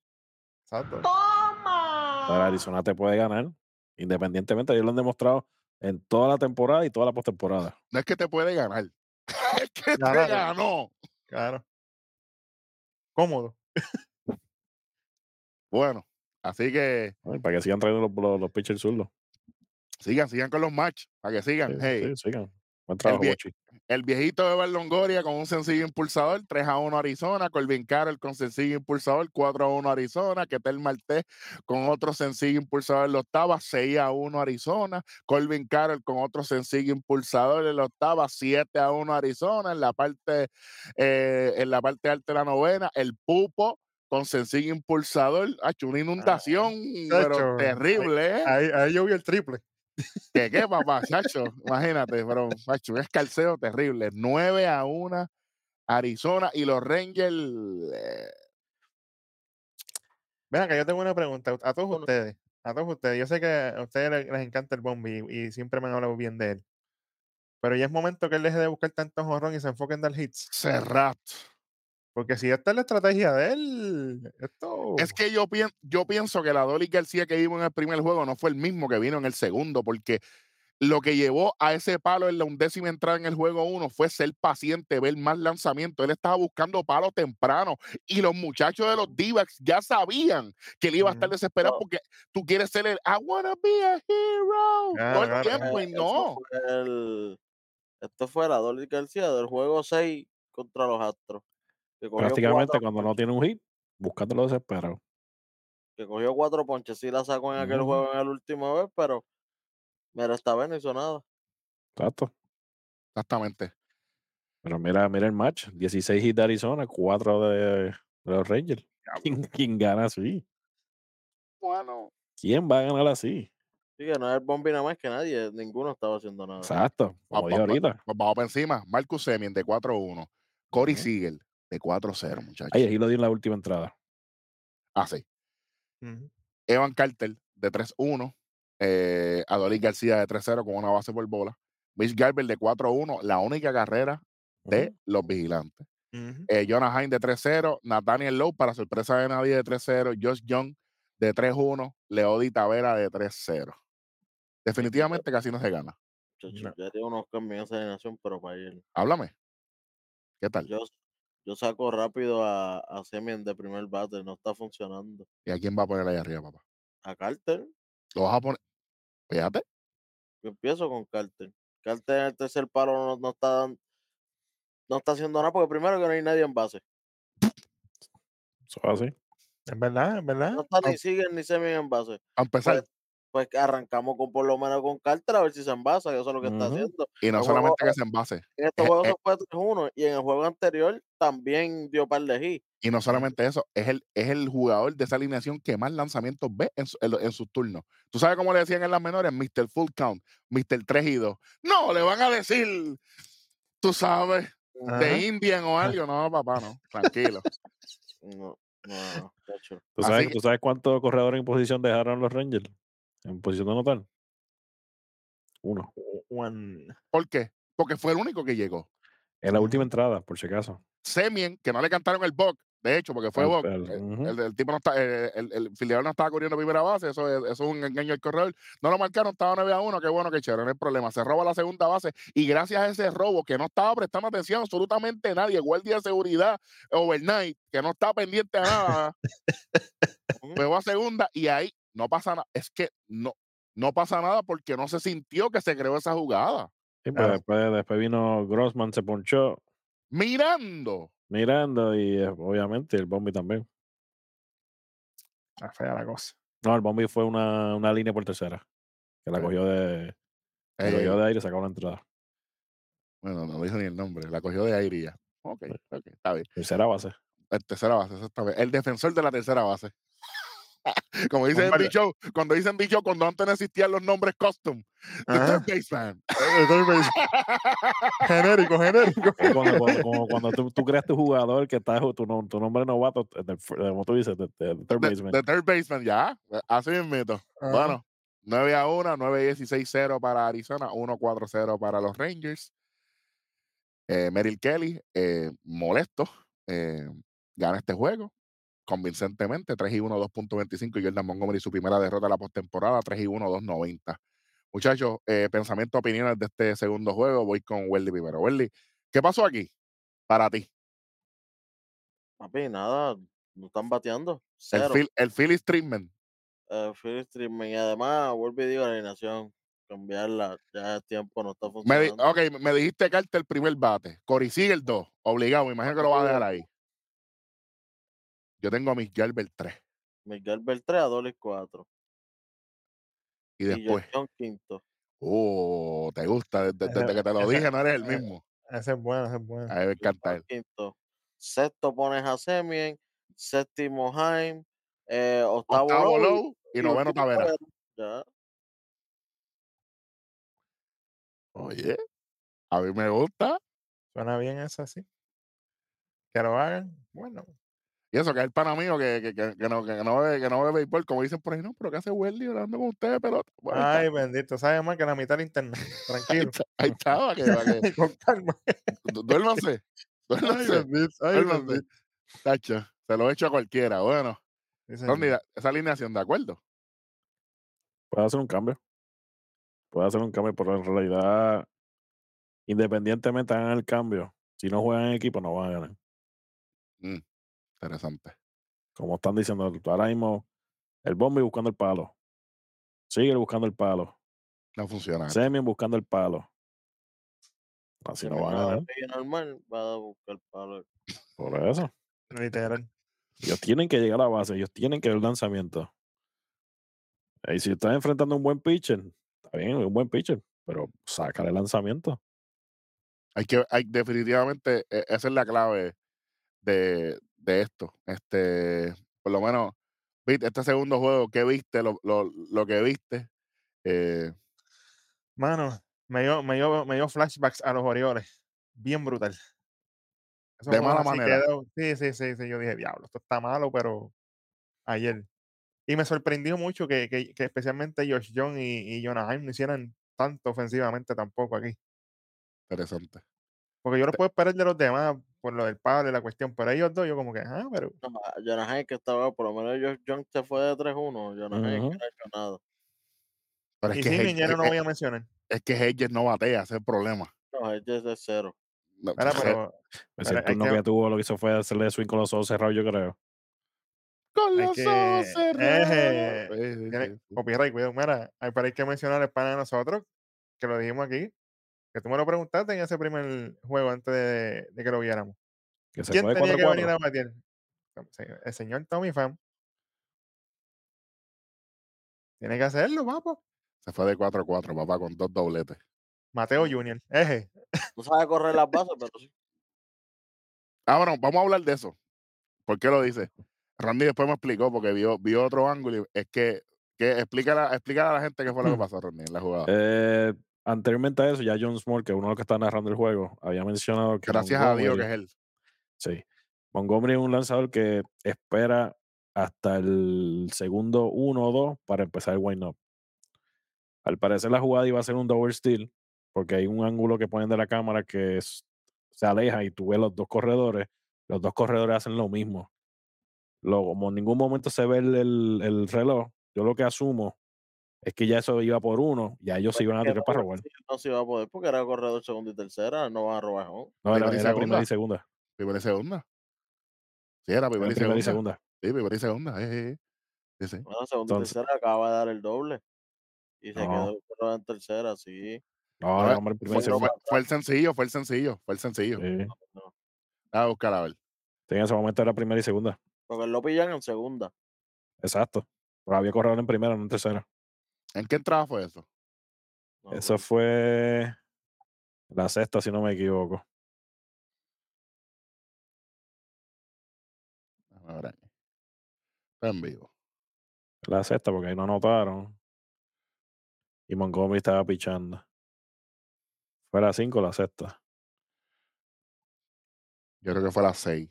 Exacto. Pero Arizona te puede ganar, independientemente. Ellos lo han demostrado en toda la temporada y toda la postemporada. No es que te puede ganar. <laughs> es que te ganó. Claro. Cómodo. <laughs> Bueno, así que Ay, Para que sigan trayendo los, los, los pitchers zurdos. sigan, sigan con los matches, para que sigan. Sí, hey, sí, sigan. Buen trabajo, vie- Bochi. El viejito de Longoria con un sencillo impulsador, 3 a 1 Arizona, Colvin Carroll con sencillo impulsador, 4 a 1 Arizona, Ketel Martés con otro sencillo impulsador en la octava, 6 a 1 Arizona, Colvin Carroll con otro sencillo impulsador en la octava, 7 a 1 Arizona, en la parte, eh, en la parte alta de la novena, el Pupo con sencillo impulsador, ha hecho una inundación, pero terrible, ¿eh? Ahí, ahí yo vi el triple. ¿Qué qué, papá, chacho? Imagínate, pero, macho, un escalceo terrible. 9 a 1 Arizona y los Rangers. eh, que yo tengo una pregunta a todos ustedes. A todos ustedes. Yo sé que a ustedes les, encanta el Bombi y, y siempre me han hablado bien de él. Pero ya es momento que él deje de buscar tantos horrón y se enfoque en dar hits. cerrado. Porque si esta es la estrategia de él, esto. Es que yo, pien- yo pienso que la Dolly García que vimos en el primer juego no fue el mismo que vino en el segundo, porque lo que llevó a ese palo en la undécima entrada en el juego uno fue ser paciente, ver más lanzamiento. Él estaba buscando palos temprano y los muchachos de los d ya sabían que él iba a estar desesperado porque tú quieres ser el I wanna be a hero todo el tiempo y Eh, no. fue el- esto fue la Dolly García del juego 6 contra los Astros. Que Prácticamente cuando no tiene un hit, buscándolo desesperado. que cogió cuatro ponches. Sí la sacó en aquel juego en el último vez, pero mira, esta vez no hizo nada. Exacto. Exactamente. Pero mira, mira el match. 16 hits de Arizona, 4 de, de los Rangers. <laughs> ¿Quién, quién gana así? Bueno. ¿Quién va a ganar así? Sí, que no es el bombi nada más que nadie. Ninguno estaba haciendo nada. Exacto. Como Va- dije va- va- ahorita. Pues vamos para encima. Marcus Semien de 4-1. Corey Ujú. Siegel de 4-0, muchachos. Ay, ahí lo di en la última entrada. Ah, sí. Ujú. Evan Carter de 3-1. Eh, Adolis García de 3-0 con una base por bola. Mitch Garber de 4-1, la única carrera de Ujú. los vigilantes. Ujú. Eh, Jonah Hine de 3-0, Nathaniel Lowe, para sorpresa de nadie, de 3-0, Josh Young de 3-1, Leody Tavera de 3-0. Definitivamente casi no se gana. Chacho, No. Ya tiene unos cambios esa alineación, pero para él. Háblame. ¿Qué tal? Yo, yo saco rápido a, a Semien de primer bate, no está funcionando. ¿Y a quién va a poner ahí arriba, papá? A Carter, ¿Lo vas a poner? Fíjate. yo empiezo con Carter. Carter en el tercer palo no, no está dan- no está haciendo nada porque primero que no hay nadie en base. Eso es así. Es verdad, es verdad. No está ni siguen ni Semien en base. A empezar. Pues, pues arrancamos con por lo menos con Carter a ver si se envasa, que eso es lo que está haciendo. Y no El juego- solamente que se envase, En estos juegos se fue 3-1 y en el juego anterior también dio par de hits. y no solamente eso, es el, es el jugador de esa alineación que más lanzamientos ve en, su- en, sus turnos. ¿Tú sabes cómo le decían en las menores? Mr. Full Count, Mr. 3 y 2. No, le van a decir, tú sabes, de Indian o <laughs> algo. No, papá, no, tranquilo. No, no, no. ¿Tú sabes, ¿Tú sabes cuántos corredores en posición dejaron los Rangers? En posición de anotar. Uno. One. ¿Por qué? Porque fue el único que llegó. En la última entrada, por si acaso. Semien, que no le cantaron el Buck, de hecho, porque fue El- Buck. el- El, el- el tipo no está, eh, el, el filial no estaba corriendo primera base, eso es, eso es un engaño al corredor. No lo marcaron, estaba 9 a 1, qué bueno que chévere, no hay problema. Se roba la segunda base y gracias a ese robo que no estaba prestando atención absolutamente nadie, guardia de seguridad overnight, que no está pendiente a nada, <laughs> pegó a segunda y ahí no pasa nada. Es que no, no pasa nada porque no se sintió que se creó esa jugada. Sí, Claro. después, después vino Grossman, se ponchó Mirando. mirando y eh, obviamente el Bombi también. Está fea la cosa. No, el Bombi fue una, una línea por tercera. Que la Sí. cogió de, la Eh, cogió de aire y sacó la entrada. bueno, no dijo ni el nombre, la cogió de aire y ya. Ok, ok, está bien. Tercera base. El tercera base, exactamente. El defensor de la tercera base. <laughs> Como dicen en dicho, cuando dicen dicho, cuando antes no existían los nombres custom. The third baseman. Eh, third base. genérico, genérico. <laughs> Es cuando, cuando- como cuando tú, tú creas tu jugador que está tu, tu nombre novato, eh, como tú dices, de, de- de third The, baseman. the third baseman, ya. Así mismo. Ajá. Bueno, 9 a 1, 9 16 0 para Arizona, 1 4 0 para los Rangers. Eh, Merrill Kelly, eh, molesto, eh, gana este juego convincentemente, 3 y 1, 2.25. Y Jordan Montgomery, su primera derrota de la postemporada, 3 y 1, 2.90. Muchachos, eh, pensamiento, opiniones de este segundo juego. Voy con Welly primero. Welly, ¿qué pasó aquí para ti? Papi, nada, no están bateando. El. Phil, el Phillies treatment. Eh, Phil Streetman, y además, vuelvo y digo la alineación, cambiarla, ya es tiempo, no está Me funcionando. ok, me dijiste Carter el primer bate. Cory sigue el 2. Obligado, me imagino que lo va a dejar ahí. Yo tengo a Miguel Garber 3. Miguel Beltré a Dolis 4. Y Y después, John Quinto. oh, te gusta. Desde, que te lo ese- dije, no eres el eh, mismo. Ese es bueno, ese es bueno. A me encanta. Quinto. Sexto pones a Semien. Séptimo Jaime. Eh, octavo, Octavo Low y noveno Tavera. Ya. Oye, a mí me gusta. Suena bien eso así. Que lo hagan. Bueno, Y eso, que es el pana mío que, que, que, que no, que, no ve, que no ve béisbol, como dicen por ahí, no, pero ¿qué hace Welly hablando con ustedes de pelota? Bueno, ay, bendito. Sabe más que la mitad del internet. <laughs> ahí Tranquilo. está, ahí está, para que, que- <laughs> Con calma. du- duérmanse, <laughs> Ay, duérmanse, bendito. Ay, duérmanse. bendito. Tacho, se lo he hecho a cualquiera. Bueno, Sí, esa alineación, ¿de acuerdo? Puede hacer un cambio. Puede hacer un cambio, pero en realidad, independientemente hagan el cambio, si no juegan en equipo, no van a ganar. Mm, interesante. Como están diciendo, ahora mismo, el Bombi buscando el palo. Sigue buscando el palo. No funciona. Semien buscando el palo. Así Si no van a ganar. normal, va a buscar palo. Por eso. Literal. Ellos tienen que llegar a la base, ellos tienen que ver el lanzamiento. Y si estás enfrentando a un buen pitcher, está bien, un buen pitcher, pero sácale el lanzamiento. Hay que, hay definitivamente, e- esa es la clave de, de esto. Este, por lo menos, viste, este segundo juego, ¿qué viste? Lo, lo, lo que viste. Eh, Mano, me dio, me, dio, me dio flashbacks a los Orioles. Bien brutal. Esos De mala manera. quedó- Sí, sí, sí, sí. Yo dije, diablo, esto está malo, pero ayer. Y me sorprendió mucho que, que, que especialmente Josh John y, y Jonah Heim no hicieran tanto ofensivamente tampoco aquí. interesante. Porque yo lo puedo esperar de los demás por lo del y la cuestión, pero ellos dos, yo como que, ah, pero No, a Jonah que estaba, por lo menos Josh John se fue de 3-1. Jonah Ujú. que no ha hecho nada. Pero es y que, sí, Hedges- no voy a mencionar. es que Hedges no batea, ese es el problema. No, él es de cero. No, Mira, se- pero Ese Pero hay turno que- que tuvo lo que hizo fue hacerle swing con los ojos cerrados, yo creo. con los que- ojos cerrados. tiene sí, sí. copyright, cuidado. Mira, hay, pero hay que mencionar el pana de nosotros, que lo dijimos aquí, que tú me lo preguntaste en ese primer juego antes de, de que lo viéramos. Que se ¿Quién tenía que venir 4-4. a batir? El señor Tommy Pham. Tiene que hacerlo, papá. Se fue de 4 a 4, papá, con dos dobletes. Mateo Junior. Eje. No sabe correr las bases, pero sí. Ah, bueno, vamos a hablar de eso. ¿Por qué lo dice? Randy después me explicó porque vio, vio otro ángulo y es que, que explícale, explícale a la gente qué fue lo que Hmm. pasó, Randy, en la jugada. Eh, anteriormente a eso, ya John Small, que es uno de los que está narrando el juego, había mencionado que Gracias a Dios que Montgomery- es él. Sí. Montgomery es un lanzador que espera hasta el segundo uno o dos para empezar el wind-up. Al parecer la jugada iba a ser un double steal, porque hay un ángulo que ponen de la cámara que es- se aleja y tú ves los dos corredores. Los dos corredores hacen lo mismo. Luego, como en ningún momento se ve el, el- el reloj, yo lo que asumo es que ya eso iba por uno, ya ellos se iban a tirar para robar. no se iba a poder porque era corredor segundo y tercera, no van a robar. No, era, Primera y era primera y segunda. segunda. Primera y segunda. Sí, era Era primera y primera y segunda. segunda. Sí, primera y segunda. eh, eh, eh. Sí, sí. Bueno, Entonces- y tercera acaba de dar el doble. Y se No. quedó corredor en tercera, sí. No, No, era hombre, primera y Fue, Fue- segunda. fue- fue el sencillo, fue el sencillo, fue el sencillo. Sí. No, A buscar a ver. Sí, en ese momento era primera y segunda. porque lo pillan en segunda. Exacto. Pero había corredor en primera, no en tercera. ¿En qué entrada fue eso? No, Eso fue la sexta, si no me equivoco. Está en vivo. La sexta, porque ahí no anotaron. Y Montgomery estaba pichando. Fue la cinco o la sexta. Yo creo que fue a las 6.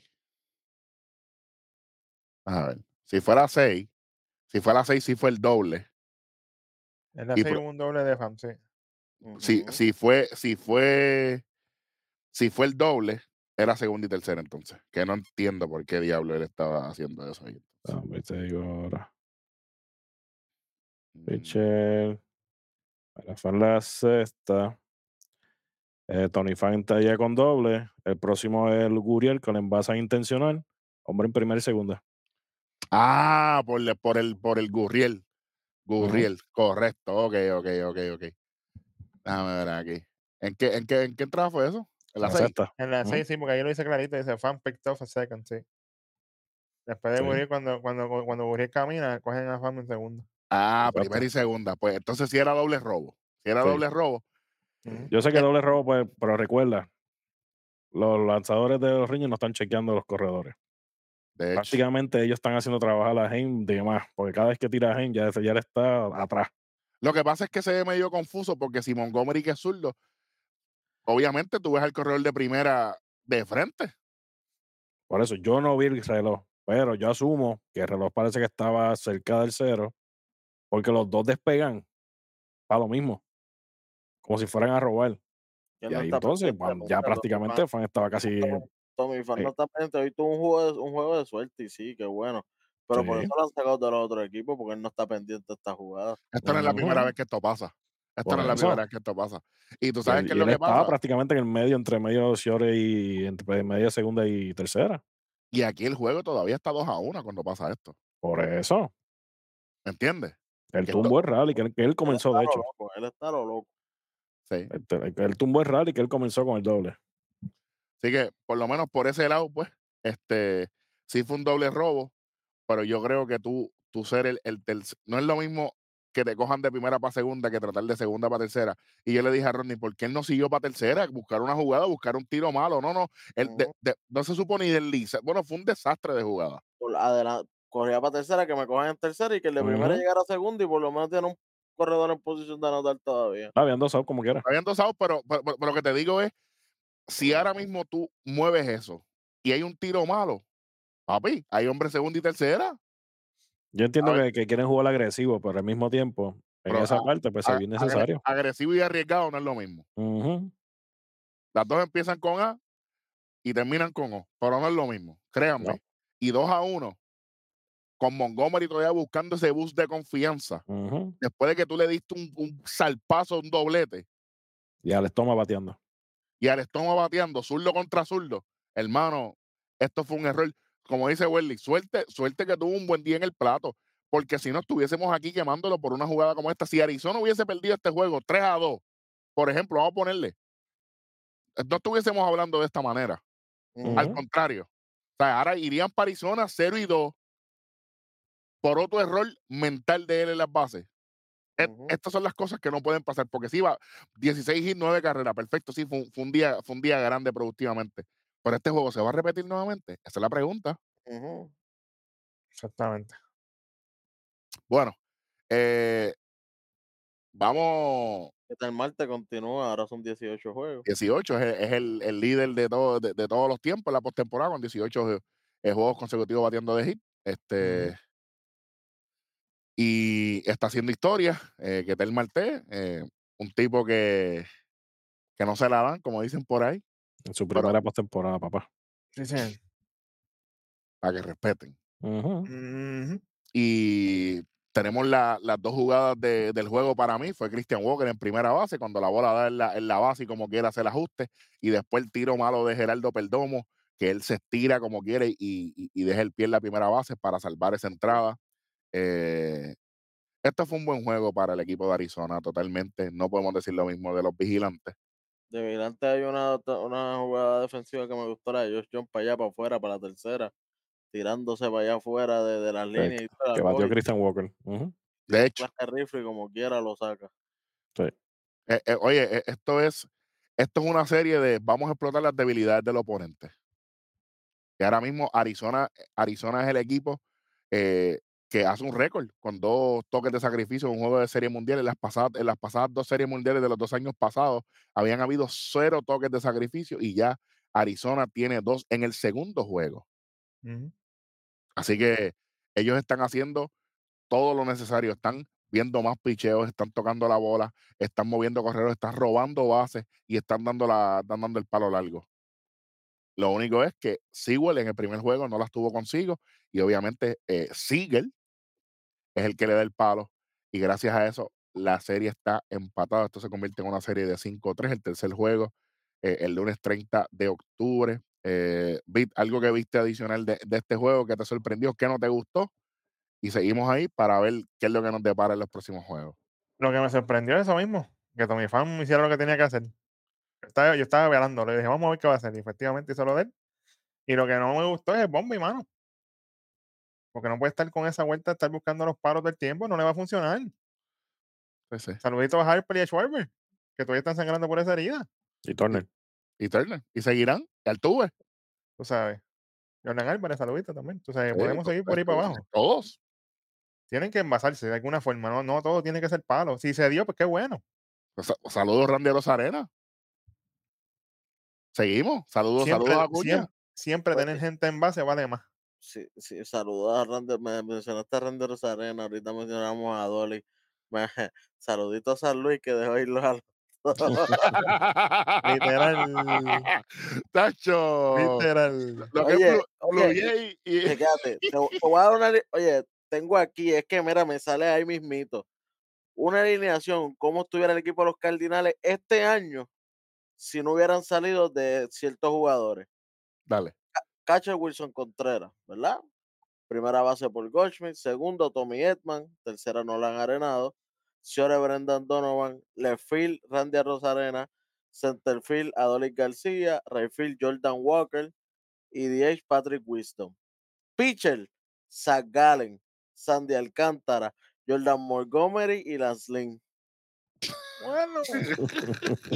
A ver. Si fue a las 6, si fue a las 6, sí fue el doble. En la Y 6 pro- hubo un doble de fam, sí. Si, si fue, si fue, si fue el doble, era segunda y tercera entonces. Que no entiendo por qué diablo él estaba haciendo eso ahí. Ah, pues te digo ahora. Mm, Pitcher. Ahora fue en la sexta. Eh, Tony Fan está ya con doble. El próximo es el Guriel con envasa intencional. Hombre en primera y segunda. Ah, por, por el, por el Gurriel. Gurriel, correcto. Ok, ok, ok, ok. Déjame ver aquí. ¿En qué, en qué, en qué entrada fue eso? En la La 6. sexta. En la Ujú. 6 sí, porque ahí lo dice clarito, dice fan picked off a second, sí. Después de Sí. Guriel, cuando, cuando, cuando Guriel camina, cogen a fam en segundo. Ah, Exacto. primera y segunda. Pues entonces sí era doble robo. Si era Sí. doble robo. Yo sé que doble robo, pues, pero recuerda, los lanzadores de los riños no están chequeando los corredores. De hecho. Prácticamente ellos están haciendo trabajar a Jaime de más, porque cada vez que tira a Jaime ya, está atrás. Lo que pasa es que se ve medio confuso porque si Montgomery que es zurdo, obviamente tú ves al corredor de primera de frente. Por eso yo no vi el reloj, pero yo asumo que el reloj parece que estaba cerca del cero, porque los dos despegan para lo mismo, como si fueran a robar. ¿Quién Y no ahí entonces, ya prácticamente Fan. Fan estaba casi. Tommy- Fan Sí. no está pendiente. Hoy tuvo un juego, de, un juego de suerte y sí, qué bueno. Pero por eso lo han sacado de los otros equipos, porque él no está pendiente de esta jugada. Esta no es la primera vez que esto pasa. Esta no es la primera vez que esto pasa. Y tú sabes qué es lo él que pasa. prácticamente en el medio, entre medio de Ciore y entre media segunda y tercera. Y aquí el juego todavía está 2 a 1 cuando pasa esto. Por eso, ¿Me entiendes? él Que tumbó el rally que él, que él comenzó, él de hecho. lo loco, él está lo loco. Sí. Él, él- él tumbó el rally que él comenzó con el doble. Así que, por lo menos por ese lado, pues, este, sí fue un doble robo, pero yo creo que tú, tú ser el, el no es lo mismo que te cojan de primera para segunda que tratar de segunda para tercera. Y yo le dije a Rodney, ¿por qué él no siguió para tercera? Buscar una jugada, buscar un tiro malo. No, no, él de- no se supo ni desliza. Bueno, fue un desastre de jugada. Por adelan- corría para tercera, que me cojan en tercera y que el de primera llegara a segunda y por lo menos tiene un corredor en posición de anotar todavía. Habían dos outs como quiera. Habían dos outs, pero, pero, pero lo que te digo es, si ahora mismo tú mueves eso y hay un tiro malo, papi, hay hombre segunda y tercera. Yo entiendo que, que quieren jugar agresivo, pero al mismo tiempo, en Pero esa a- parte, pues ve agre- necesario. agresivo y arriesgado no es lo mismo. Las dos empiezan con A y terminan con O, pero no es lo mismo, créanme. No. Y 2 a 1, con Montgomery todavía buscando ese boost de confianza, después de que tú le diste un, un salpazo, un doblete, Y Alex toma bateando. y al estómago bateando, zurdo contra zurdo, hermano, esto fue un error. Como dice Welly, suerte, suerte que tuvo un buen día en el plato, porque si no estuviésemos aquí quemándolo por una jugada como esta, si Arizona hubiese perdido este juego 3 a 2, por ejemplo, vamos a ponerle, no estuviésemos hablando de esta manera. Al contrario. O sea, ahora irían para Arizona 0 y 2 por otro error mental de él en las bases. E-. Estas son las cosas que no pueden pasar, porque si va 16 y 9 carreras, perfecto, sí, fue, fue un día, fue un día grande productivamente. Pero este juego se va a repetir nuevamente. Esa es la pregunta. Exactamente. Bueno, eh, vamos. El martes continúa, ahora son 18 juegos. 18 es, el- es el, el líder de, todo, de, de todos los tiempos en la postemporada con 18 eh, juegos consecutivos batiendo de hit. Este, Y está haciendo historia, eh, que Tel Marte, eh, un tipo que, que no se la dan, como dicen por ahí, En su primera postemporada, papá. Sí, sí. para que respeten. Y tenemos la- las dos jugadas de- del juego para mí. Fue Christian Walker en primera base, cuando la bola da en la, en la base y como quiera hacer el ajuste. Y después el tiro malo de Gerardo Perdomo, que él se estira como quiere y, y- y deja el pie en la primera base para salvar esa entrada. Eh, esto fue un buen juego para el equipo de Arizona, totalmente. No podemos decir lo mismo de los vigilantes. De Vigilante hay una, una jugada defensiva que me gustó, la de Josh John para allá, para afuera, para la tercera, tirándose para allá afuera de, de las líneas. y toda la Que batió Christian Walker. De hecho, de rifle y como quiera lo saca. Sí. Eh, eh, oye, eh, esto es, esto es una serie de vamos a explotar las debilidades del oponente. Y ahora mismo Arizona, Arizona es el equipo eh, que hace un récord con dos toques de sacrificio en un juego de serie mundial. En las, pasadas, en las pasadas dos series mundiales de los dos años pasados habían habido cero toques de sacrificio y ya Arizona tiene dos en el segundo juego. Así que ellos están haciendo todo lo necesario, están viendo más picheos, están tocando la bola, están moviendo correros, están robando bases y están dando, la, están dando el palo largo. Lo único es que Sewell en el primer juego no las tuvo consigo y obviamente eh, Siegel es el que le da el palo y gracias a eso la serie está empatada. Esto se convierte en una serie de 5-3, el tercer juego, eh, el lunes 30 de octubre. Eh, algo que viste adicional de, de este juego que te sorprendió, que no te gustó y seguimos ahí para ver qué es lo que nos depara en los próximos juegos. Lo que me sorprendió es eso mismo, que Tommy Fan hiciera lo que tenía que hacer. Yo estaba, yo velando, le dije, vamos a ver qué va a hacer. Y efectivamente hizo lo de él. Y lo que no me gustó es el bombi, mano. Porque no puede estar con esa vuelta, estar buscando los paros del tiempo, no le va a funcionar. Sí, sí. Saluditos a Harper y a Schwarber, que todavía están sangrando por esa herida, Y Turner. Y Turner. Y seguirán. Y Altuve. tú sabes. Jordan Álvarez, saluditos también. Tú sabes, Sí, podemos seguir por ahí para abajo. Todos. Tienen que envasarse de alguna forma, no, no todo tiene que ser palo. Si se dio, pues qué bueno. Sa- Saludos, Randy Rosarena. Seguimos. Saludos, Siempre, saludos a siempre, siempre Oye. tener gente en base vale más. Sí, sí, saludos a Randy, me mencionaste a Randy Rosarena, ahorita mencionamos a Dolly. Me- <laughs> Saluditos a San Luis que dejó ir los a. <laughs> Literal. <laughs> Tacho. Literal. Lo que Oye, y, Fíjate, te, vo- te voy a dar una. Oye, tengo aquí, es que mira, me sale ahí mismito. Una alineación, cómo estuviera el equipo de los Cardinales este año si no hubieran salido de ciertos jugadores. Dale. Catcher Wilson Contreras, ¿verdad? Primera base por Goldschmidt, segundo Tommy Edman, tercera Nolan Arenado, Shore Brendan Donovan, left field Randy Rosarena, center field Adolis García, right field Jordan Walker y DH Patrick Wisdom. Pitcher, Zach Gallen, Sandy Alcántara, Jordan Montgomery y Lance Lynn. Bueno.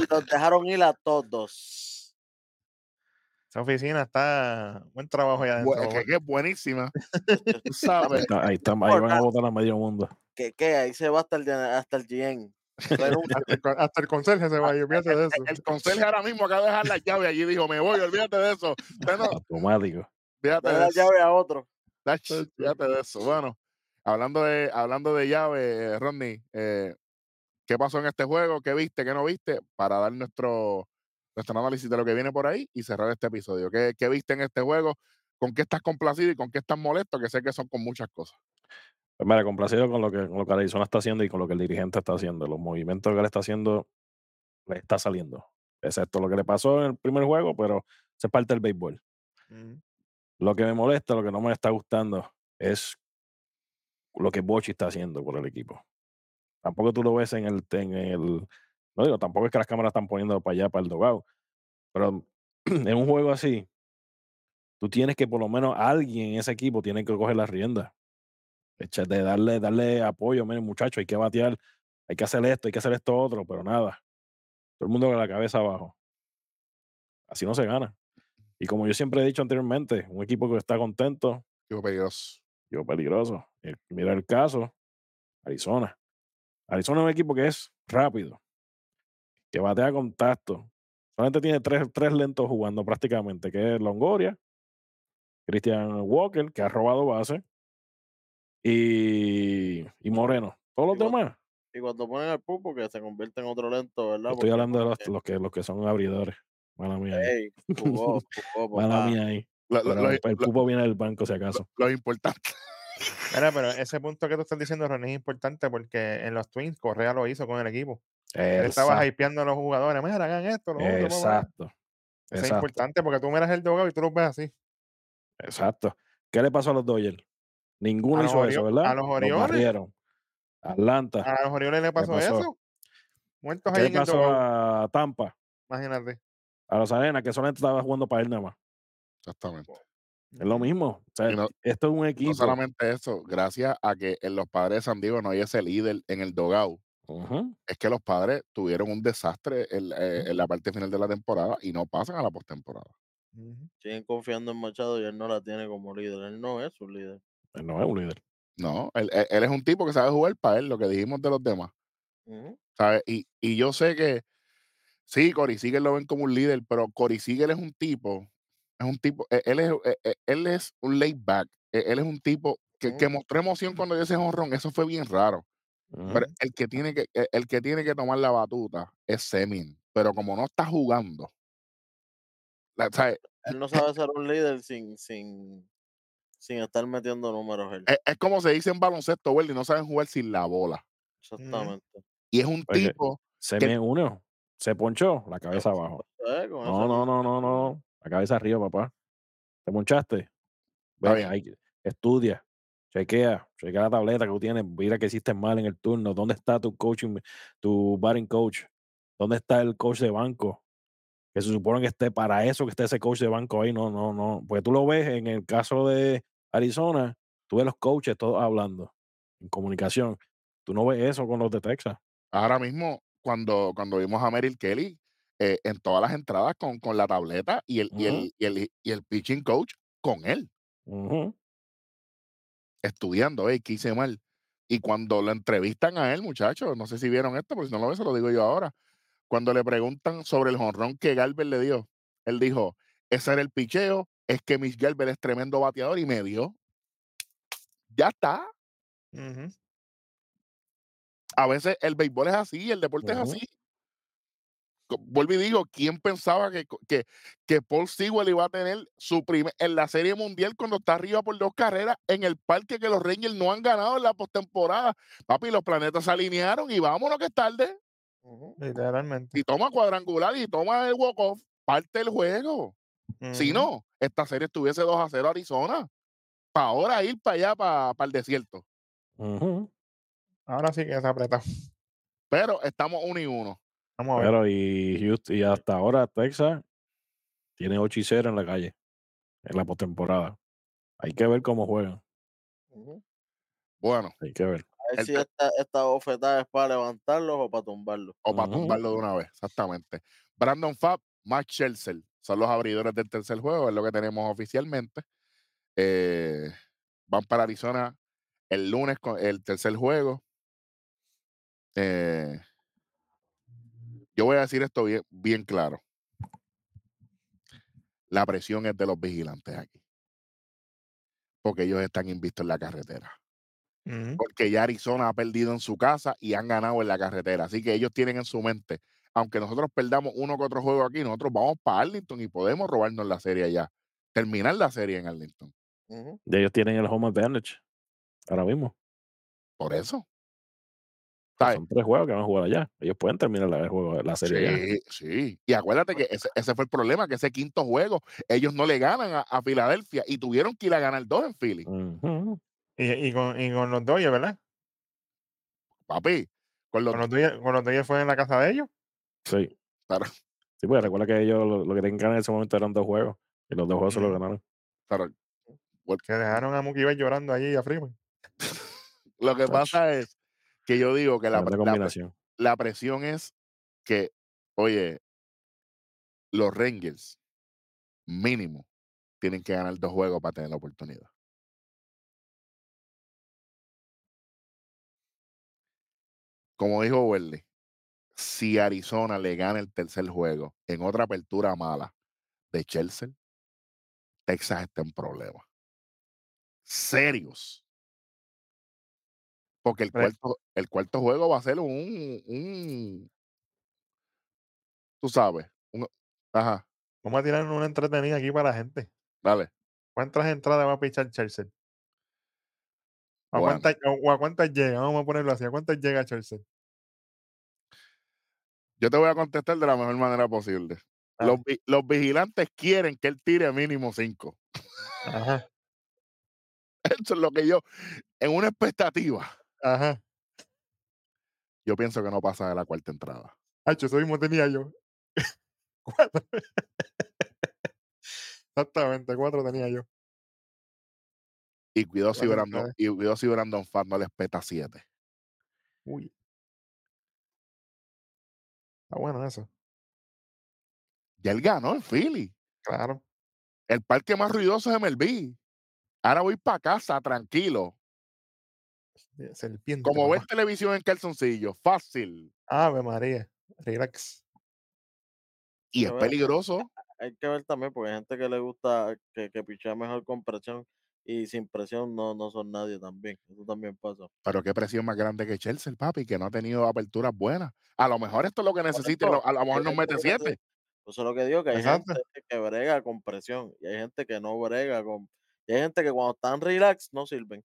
Los dejaron ir a todos. Esa oficina está. Buen trabajo allá Bu- adentro. que, que es buenísima. <laughs> Tú sabes. ahí, está- ahí van a votar a medio mundo. Que, que ahí se va hasta el, hasta el GM. <laughs> Hasta el, el conserje se va, y olvídate de eso. El conserje ahora mismo acaba de dejar la llave allí dijo, me voy, olvídate de eso. Usted no, Automático. fíjate de la eso. llave a otro. Fíjate de eso. Bueno, hablando de, hablando de llave, eh, Rodney, eh, ¿qué pasó en este juego? ¿Qué viste? ¿Qué no viste? Para dar nuestro, nuestro análisis de lo que viene por ahí y cerrar este episodio. ¿Qué, qué viste en este juego? ¿Con qué estás complacido y con qué estás molesto? Que sé que son con muchas cosas. Pues mira, complacido con lo que, con lo que Arizona está haciendo y con lo que el dirigente está haciendo. Los movimientos que le está haciendo, le está saliendo. Excepto lo que le pasó en el primer juego, pero se parte del béisbol. Mm. Lo que me molesta, lo que no me está gustando, es lo que Bochi está haciendo por el equipo. Tampoco tú lo ves en el, en el. No digo, tampoco es que las cámaras están poniendo para allá, para el dogado. Pero <clears throat> en un juego así, tú tienes que por lo menos alguien en ese equipo tiene que coger las riendas. De darle, darle apoyo, miren, muchachos, hay que batear. hay que hacer esto, hay que hacer esto otro, pero nada. Todo el mundo con la cabeza abajo. Así no se gana. Y como yo siempre he dicho anteriormente, un equipo que está contento, Equipo peligroso. yo peligroso. Eh, Mira el caso, Arizona. Arizona es un equipo que es rápido, que batea contacto. Solamente tiene tres, tres lentos jugando prácticamente, que es Longoria, Christian Walker, que ha robado base, y, y Moreno. Todos los Y cuando- demás, Y cuando ponen al pulpo, que se convierte en otro lento, ¿verdad? estoy Porque hablando de los, que, los que, los que son abridores. Mala mía. jugó, <laughs> jugó, Mala mía ahí. Lo, lo- lo- el, lo- pupo viene del banco, si acaso. lo importante. Mira, pero ese punto que tú estás diciendo, René, es importante porque en los Twins Correa lo hizo con el equipo. Él estaba hypeando a los jugadores. Mira, hagan esto, lo otro, bla, bla, bla". Exacto. Eso es importante porque tú miras el dogado y tú lo ves así. Exacto. ¿Qué le pasó a los Dodgers? Ninguno los hizo eso, ¿verdad? a los Orioles. barrieron. Atlanta. A los Orioles le pasó, pasó? eso. Muertos ¿Qué ahí le en el pasó dogado. a Tampa? Imagínate. A los Arenas, que solamente estaba jugando para él nada más. Exactamente. Es lo mismo. O sea, Y no- esto es un equipo. No solamente eso, gracias a que en los padres de San Diego no hay ese líder en el es que los padres tuvieron un desastre en, eh, en la parte final de la temporada y no pasan a la postemporada. Siguen confiando en Machado y él no la tiene como líder. Él no es su líder. Él no es un líder. No, él, él- él es un tipo que sabe jugar para él, lo que dijimos de los demás. Ujú. ¿sabes? Y, y yo sé que sí, Cory Seager lo ven como un líder, pero Cory Seager es un tipo, es un tipo, e- él es, e- e- él es un laid back, él es un tipo que, que mostró emoción cuando dio ese jonrón, eso fue bien raro. Ujú. El que tiene que, e- el que tiene que tomar la batuta es Semin, pero como no está jugando, la- ¿sabes? Él no sabe ser un líder sin, sin, sin estar metiendo números él. Es, es como se dice en baloncesto, Welly, no saben jugar sin la bola. Exactamente. Y es un Oye, tipo, Se que- me. Se ponchó la cabeza abajo. Eh, con No, no, no, no, no. La cabeza arriba, papá. ¿Te ponchaste? Está Ven, bien. ahí, estudia, chequea, chequea la tableta que tú tienes, mira que hiciste mal en el turno, ¿dónde está tu coaching, tu batting coach? ¿Dónde está el coach de banco? Que se supone que esté para eso, que esté ese coach de banco ahí, no, no, no. Porque tú lo ves en el caso de Arizona, tú ves los coaches todos hablando en comunicación. Tú no ves eso con los de Texas. ahora mismo, cuando, cuando vimos a Merrill Kelly eh, en todas las entradas con, con la tableta y el, y, el, y, el, y el pitching coach con él, Ujú. Estudiando, hey, ¿qué hice mal? Y cuando lo entrevistan a él, muchachos, no sé si vieron esto, pero si no lo ven, se lo digo yo ahora. Cuando le preguntan sobre el jonrón que Galvez le dio, él dijo, ese era el picheo, es que Miss Galvez es tremendo bateador y me dio. Ya está. A veces el béisbol es así, el deporte es así. Vuelvo y digo, ¿quién pensaba que, que, que Paul Sewell iba a tener su primer en la Serie Mundial cuando está arriba por dos carreras en el parque que los Rangers no han ganado en la postemporada? Papi, los planetas se alinearon y vámonos que es tarde. Literalmente. Y toma cuadrangular y toma el walk-off, parte el juego. Si no, esta serie estuviese 2 a 0 Arizona. Para ahora ir para allá, para, el desierto. Ahora sí que se apretado. Pero estamos uno y uno. Vamos a ver. Pero y, Houston- y hasta ahora Texas tiene 8 y 0 en la calle, en la postemporada. Hay que ver cómo juegan. Bueno, Hay que ver. A ver si esta, esta bofetada es para levantarlos o para tumbarlos. o para Ujú. tumbarlo de una vez, exactamente. Brandon Fab, Max Scherzer son los abridores del tercer juego, es lo que tenemos oficialmente. Eh, van para Arizona el lunes con el tercer juego. Eh, yo voy a decir esto bien, bien claro. La presión es de los vigilantes aquí. Porque ellos están invistos en la carretera. Porque ya Arizona ha perdido en su casa y han ganado en la carretera. Así que ellos tienen en su mente, aunque nosotros perdamos uno que otro juego aquí, nosotros vamos para Arlington y podemos robarnos la serie allá. Terminar la serie en Arlington. Y ellos tienen el home advantage ahora mismo. Por eso. Pues ¿Sabes? Son tres juegos que van a jugar allá. Ellos pueden terminar la, el juego, la serie allá. Sí, sí. Y acuérdate que ese, ese fue el problema, que ese quinto juego, ellos no le ganan a, a Filadelfia y tuvieron que ir a ganar dos en Philly. Y, y con, y con los Dodgers, ¿verdad? Papi, con los, Con los con los Dodgers fue en la casa de ellos. Sí. Claro. Sí, pues recuerda que ellos lo, lo que tenían que ganar en ese momento eran dos juegos. Y los dos juegos se los ganaron. pero Que dejaron a Mookie llorando allí a Freeman. lo que pasa es que yo digo que la, la presión es que, oye, los Rangers, mínimo, tienen que ganar dos juegos para tener la oportunidad. Como dijo Welly, si Arizona le gana el tercer juego en otra apertura mala de Chelsea, Texas está en problemas. Serios. Porque el cuarto, el cuarto juego va a ser un, un tú sabes, un- ajá, Vamos a tirar una entretenida aquí para la gente. dale. ¿Cuántas entradas va a pichar Chelsea? ¿A Bueno. cuántas, o a cuántas llega? Vamos a ponerlo así. ¿A cuántas llega Chelsea? Yo te voy a contestar de la mejor manera posible. Los, los vigilantes quieren que él tire mínimo cinco. Ajá, <laughs> Eso es lo que yo, en una expectativa, ajá. yo pienso que no pasa de la cuarta entrada. Hacho, eso mismo tenía yo. <laughs> cuatro. Exactamente, cuatro tenía yo. Y cuidado si Brandon, y cuidado si Brandon no les peta siete. Uy. Está bueno eso. Ya él ganó en Philly. Claro. El parque más ruidoso es MLB. Ahora voy para casa tranquilo. Serpiente. Como papá. televisión en calzoncillo. Fácil. Ave María. Relax. Y es veo- peligroso. Hay que ver también, porque hay gente que le gusta que, que pichea mejor con presión y sin presión no, no son nadie también. Eso también pasa. Pero qué presión más grande que Chelsea, papi, que no ha tenido aperturas buenas. A lo mejor esto es lo que necesita. A lo mejor hay nos mete siete. Eso es lo que digo, que hay Exacto. gente que brega con presión y hay gente que no brega con... Y hay gente que cuando están relax no sirven.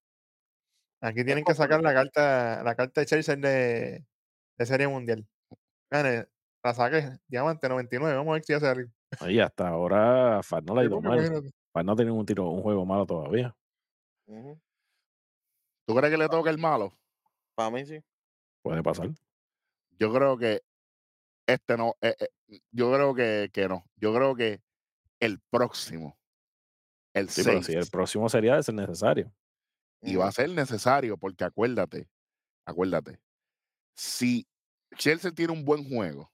Aquí tienen que sacar la carta, la carta de Chelsea de, de Serie Mundial. La saqué, diamante 99. Vamos a ver si hace algo. Ahí hasta ahora Fat no le ha ido mal. Fat no ha tenido un tiro, un juego malo todavía. ¿Tú crees que le toca el malo? Para mí sí. Puede pasar. Yo creo que este no. eh, eh, yo creo que, que no. Yo creo que el próximo, el Sí, pero 6, si el próximo sería de ser necesario. Y va a ser necesario, porque acuérdate, acuérdate, si Chelsea tiene un buen juego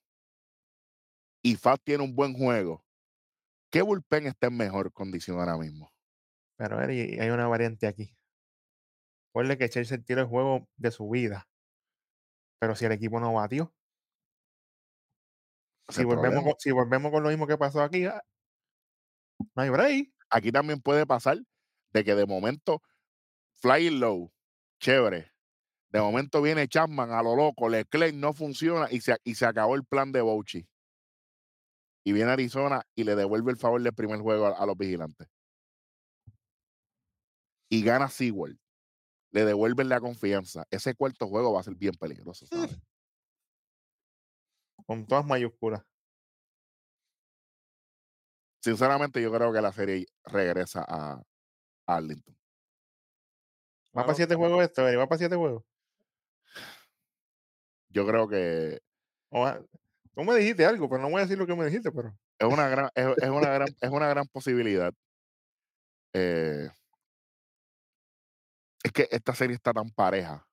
y Fat tiene un buen juego, ¿qué bullpen está en mejor condición ahora mismo? Pero hay una variante aquí. Ponle que Chelsea tira el juego de su vida. Pero si el equipo no batió, si volvemos, con, si volvemos con lo mismo que pasó aquí, ah, no hay break. Aquí también puede pasar de que de momento fly low, chévere. De momento viene Chapman a lo loco, Leclerc no funciona y se, y se acabó el plan de Bouchi. Y viene Arizona y le devuelve el favor del primer juego a, a los vigilantes. Y gana Sewell. Le devuelven la confianza. Ese cuarto juego va a ser bien peligroso, ¿sabes? Con todas mayúsculas. Sinceramente, yo creo que la serie regresa a Arlington. Va para siete juegos esto, Eri, va para siete juegos. Yo creo que Tú me dijiste algo, pero no voy a decir lo que me dijiste, pero es una gran, es, es una gran, es una gran posibilidad. Eh, es que esta serie está tan pareja.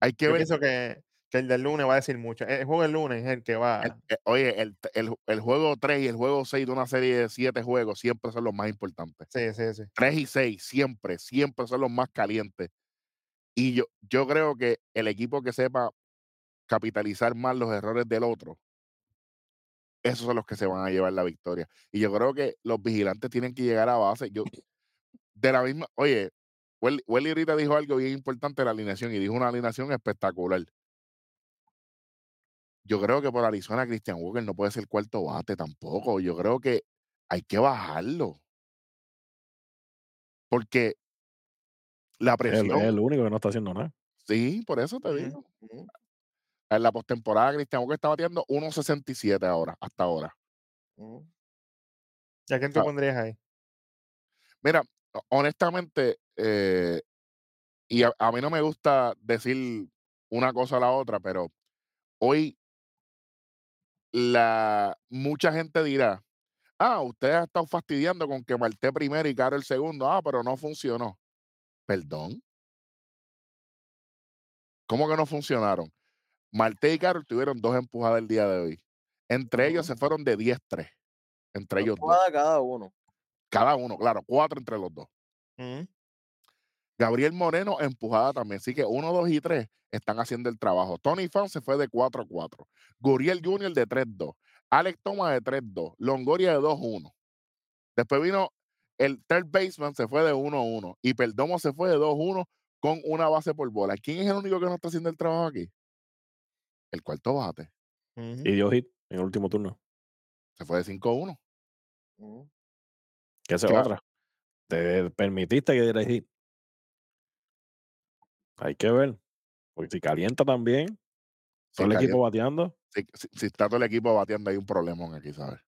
Hay que yo ver. pienso que, que el del lunes va a decir mucho. El juego del lunes es el que va. el- eh, oye, el, el, el juego 3 y el juego 6 de una serie de 7 juegos siempre son los más importantes. Sí, sí, sí. 3 y 6 siempre, siempre son los más calientes. Y yo, yo creo que el equipo que sepa capitalizar más los errores del otro, esos son los que se van a llevar la victoria. Y yo creo que los vigilantes tienen que llegar a base. Yo, de la misma, oye, Welly, Welly ahorita dijo algo bien importante de la alineación y dijo una alineación espectacular. Yo creo que por Arizona Christian Walker no puede ser cuarto bate tampoco. Yo creo que hay que bajarlo. Porque la presión, es el único que no está haciendo nada. sí, por eso te digo. En la postemporada Christian Walker está batiendo 1.67 ahora, hasta ahora. ujú. ¿Y a quién tú Ah. pondrías ahí? Mira, ho- honestamente, eh, y a, a mí no me gusta decir una cosa a la otra, pero hoy la mucha gente dirá, ah, ustedes han estado fastidiando con que Marte primero y Caro el segundo, ah, pero no funcionó. Perdón. ¿Cómo que no funcionaron? Marte y Carol tuvieron dos empujadas el día de hoy. Entre ellos se fueron de 10-3. Entre ellos dos. Cada uno. Cada uno, claro, cuatro entre los dos. Gabriel Moreno empujada también. Así que 1, 2 y 3 están haciendo el trabajo. Tony Fan se fue de 4 a 4. Guriel Jr. de 3-2. Alex Thomas de 3-2. Longoria de 2-1. Después vino el third baseman, se fue de 1-1. Y Perdomo se fue de 2-1 con una base por bola. ¿Quién es el único que no está haciendo el trabajo aquí? El cuarto bate. Ujú. Y dio hit en el último turno. Se fue de 5-1. Ujú. Que esa es Claro. otra. Te permitiste que diera hit. Hay que ver. Porque si calienta también, todo el equipo bateando. si- si- si está todo el equipo bateando, hay un problemón aquí, ¿sabes?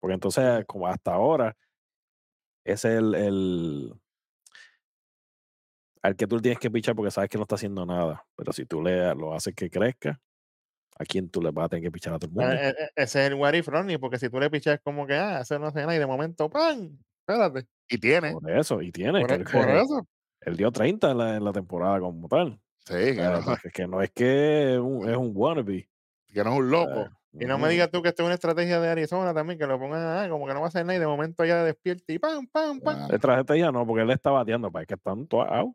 Porque entonces, como hasta ahora, es el, el al que tú tienes que pichar porque sabes que no está haciendo nada. Pero si tú le lo haces que crezca, ¿a quién tú le vas a tener que pichar a todo el mundo? Eh, eh, eh, ese es el what if, Ronnie, porque si tú le pichas como que, ah, eso no hace nada y de momento, ¡pam! Espérate. Y tiene. Por eso, y tiene. Por, e- <laughs> por que eso. Él dio 30 en la, en la temporada como tal. Sí, O que sea, no, que, que no es que es un, es un wannabe. que no es un loco. Y no me digas tú que esto es una estrategia de Arizona también, que lo pongan ah, como que no va a hacer nada y de momento ya despierta y ¡pam, pam, pam! Ah, Esta estrategia no, porque él está bateando, para que están todos out.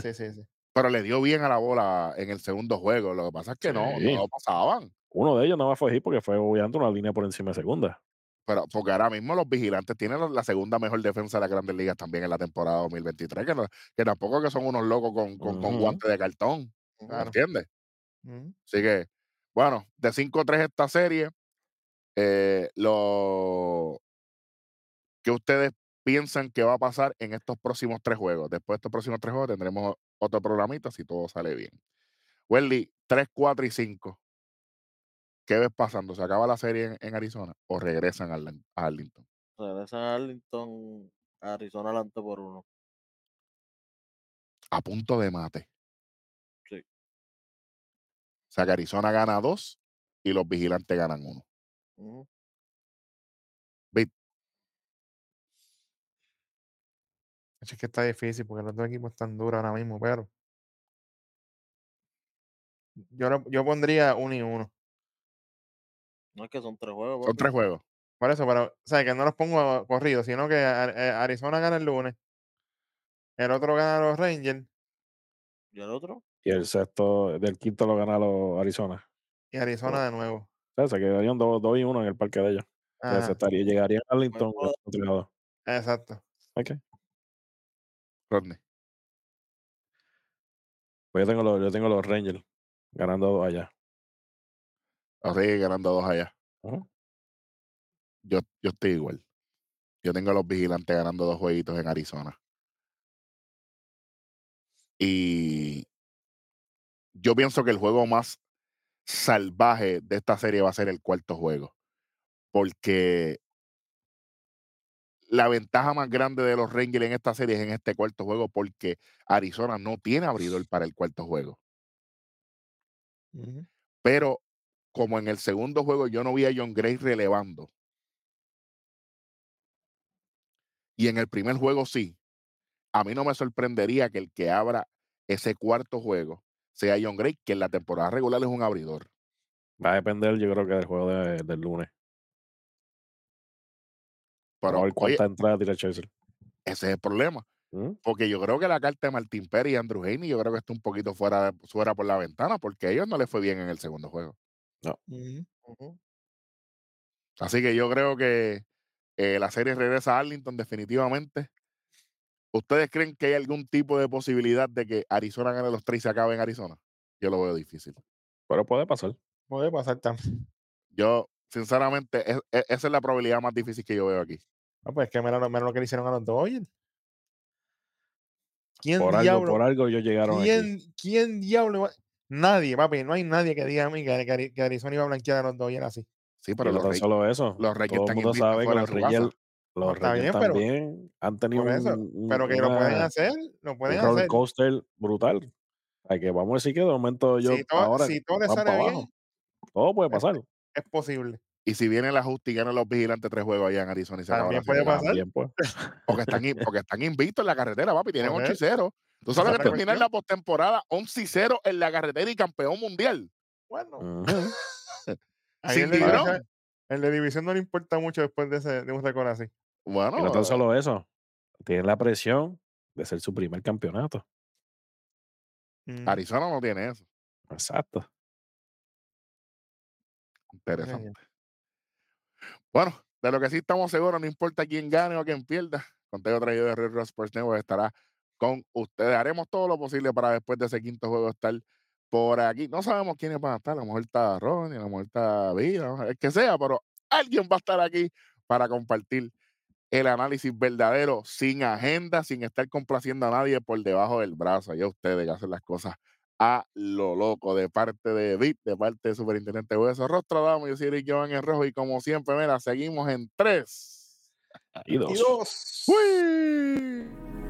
Sí, sí, sí. pero le dio bien a la bola en el segundo juego. Lo que pasa es que no, Sí. no lo pasaban. Uno de ellos no va a fue hit porque fue obviamente una línea por encima de segunda. Pero porque ahora mismo los vigilantes tienen la- segunda mejor defensa de las grandes ligas también en la temporada 2023, que, no- que tampoco que son unos locos con, con, con Ujú. guantes de cartón, ¿me Claro. entiendes? Ujú. Así que, bueno, de 5-3 esta serie, eh, lo que ustedes piensan que va a pasar en estos próximos tres juegos. Después de estos próximos tres juegos tendremos otro programita si todo sale bien. Welly, 3, 4 y 5. ¿Qué ves pasando? ¿Se acaba la serie en, en Arizona o regresan a Arlen- a Arlington? Regresan a Arlington, Arizona adelante por uno. A punto de mate. Sí. O sea que Arizona gana dos y los vigilantes ganan uno. Ujú. Es que está difícil porque los dos equipos están duros ahora mismo, pero. Yo, yo pondría uno y uno. No es que son tres juegos. Son tres juegos. Por eso, pero, o sea, que no los pongo corridos, sino que eh, Arizona gana el lunes. El otro gana a los Rangers ¿Y el otro? Y el sexto, del quinto lo gana los Arizona. y Arizona de nuevo. O sea, se quedarían 2 y 1 en el parque de ellos. Estaría, llegarían a Arlington contra exacto. Ok. Rodney. Pues yo tengo los, yo tengo los Rangers ganando dos allá. Así ganando dos allá. Yo, yo estoy igual. Yo tengo a los vigilantes ganando dos jueguitos en Arizona. Y yo pienso que el juego más salvaje de esta serie va a ser el cuarto juego. Porque la ventaja más grande de los Rangers en esta serie es en este cuarto juego, porque Arizona no tiene abridor para el cuarto juego. Pero como en el segundo juego yo no vi a John Gray relevando. Y en el primer juego sí. A mí no me sorprendería que el que abra ese cuarto juego sea John Gray, que en la temporada regular es un abridor. Va a depender, yo creo que del juego de- del lunes. Pero a ver oye, entradas tira Chaser. ese es el problema. ¿Mm? Porque yo creo que la carta de Martín Pérez y Andrew Haney, yo creo que está un poquito fuera, fuera por la ventana, porque a ellos no les fue bien en el segundo juego. Ujú. Ujú. Así que yo creo que eh, la serie regresa a Arlington definitivamente. ¿Ustedes creen que hay algún tipo de posibilidad de que Arizona gane los tres y se acabe en Arizona? Yo lo veo difícil. Pero puede pasar. Puede pasar también. Yo, sinceramente, es- es- esa es la probabilidad más difícil que yo veo aquí. No, pues es que mira, lo- mira lo que le hicieron a los Dodgers. ¿Quién Por algo, diablo? por algo ellos llegaron aquí. ¿Quién, ¿Quién diablo? va- Nadie, papi, no hay nadie que diga a mí que, que Ari- que Arizona iba a blanquear a los Dodgers así. Sí, pero los Reyes, solo eso. los Reyes Todo el están mundo sabe que los Reyes, los Reyes bien, pero- también han tenido eso, un, un- pero que lo pueden una- hacer, lo un pueden roller hacer. coaster brutal. Hay que vamos a decir que de momento yo Si todo, ahora si todo le sale para bien, abajo. Todo puede pasar. es posible. Y si viene el ajuste y ganan los vigilantes tres juegos allá en Arizona y se También la puede pasar. Pues. Porque están, porque están invictos en la carretera, papi. Tienen Por 8 y eso. 0. Tú sabes que la terminar la postemporada 11 y 0 en la carretera y campeón mundial. Bueno, <laughs> sin el de, Tigrón. división, no le importa mucho después de, ese, de un récord así. Bueno, Y no tan solo eso, tiene la presión de ser su primer campeonato. Mm, Arizona no tiene eso. Exacto. Interesante. Bueno, de lo que sí estamos seguros, no importa quién gane o quién pierda, Conteo traído de Red Rock Sports Network estará con ustedes. Haremos todo lo posible para después de ese quinto juego estar por aquí. No sabemos quiénes van a estar, a lo mejor está Ronnie, a lo mejor está Villa, el que sea, pero alguien va a estar aquí para compartir el análisis verdadero, sin agenda, sin estar complaciendo a nadie por debajo del brazo. Ya ustedes que hacen las cosas a lo loco, de parte de VIP, de parte de Superintendente Hueso Rostro, damos, yo soy Eric Jovan en rojo y como siempre, mira, seguimos en tres. Y dos. Y dos. ¡Uy!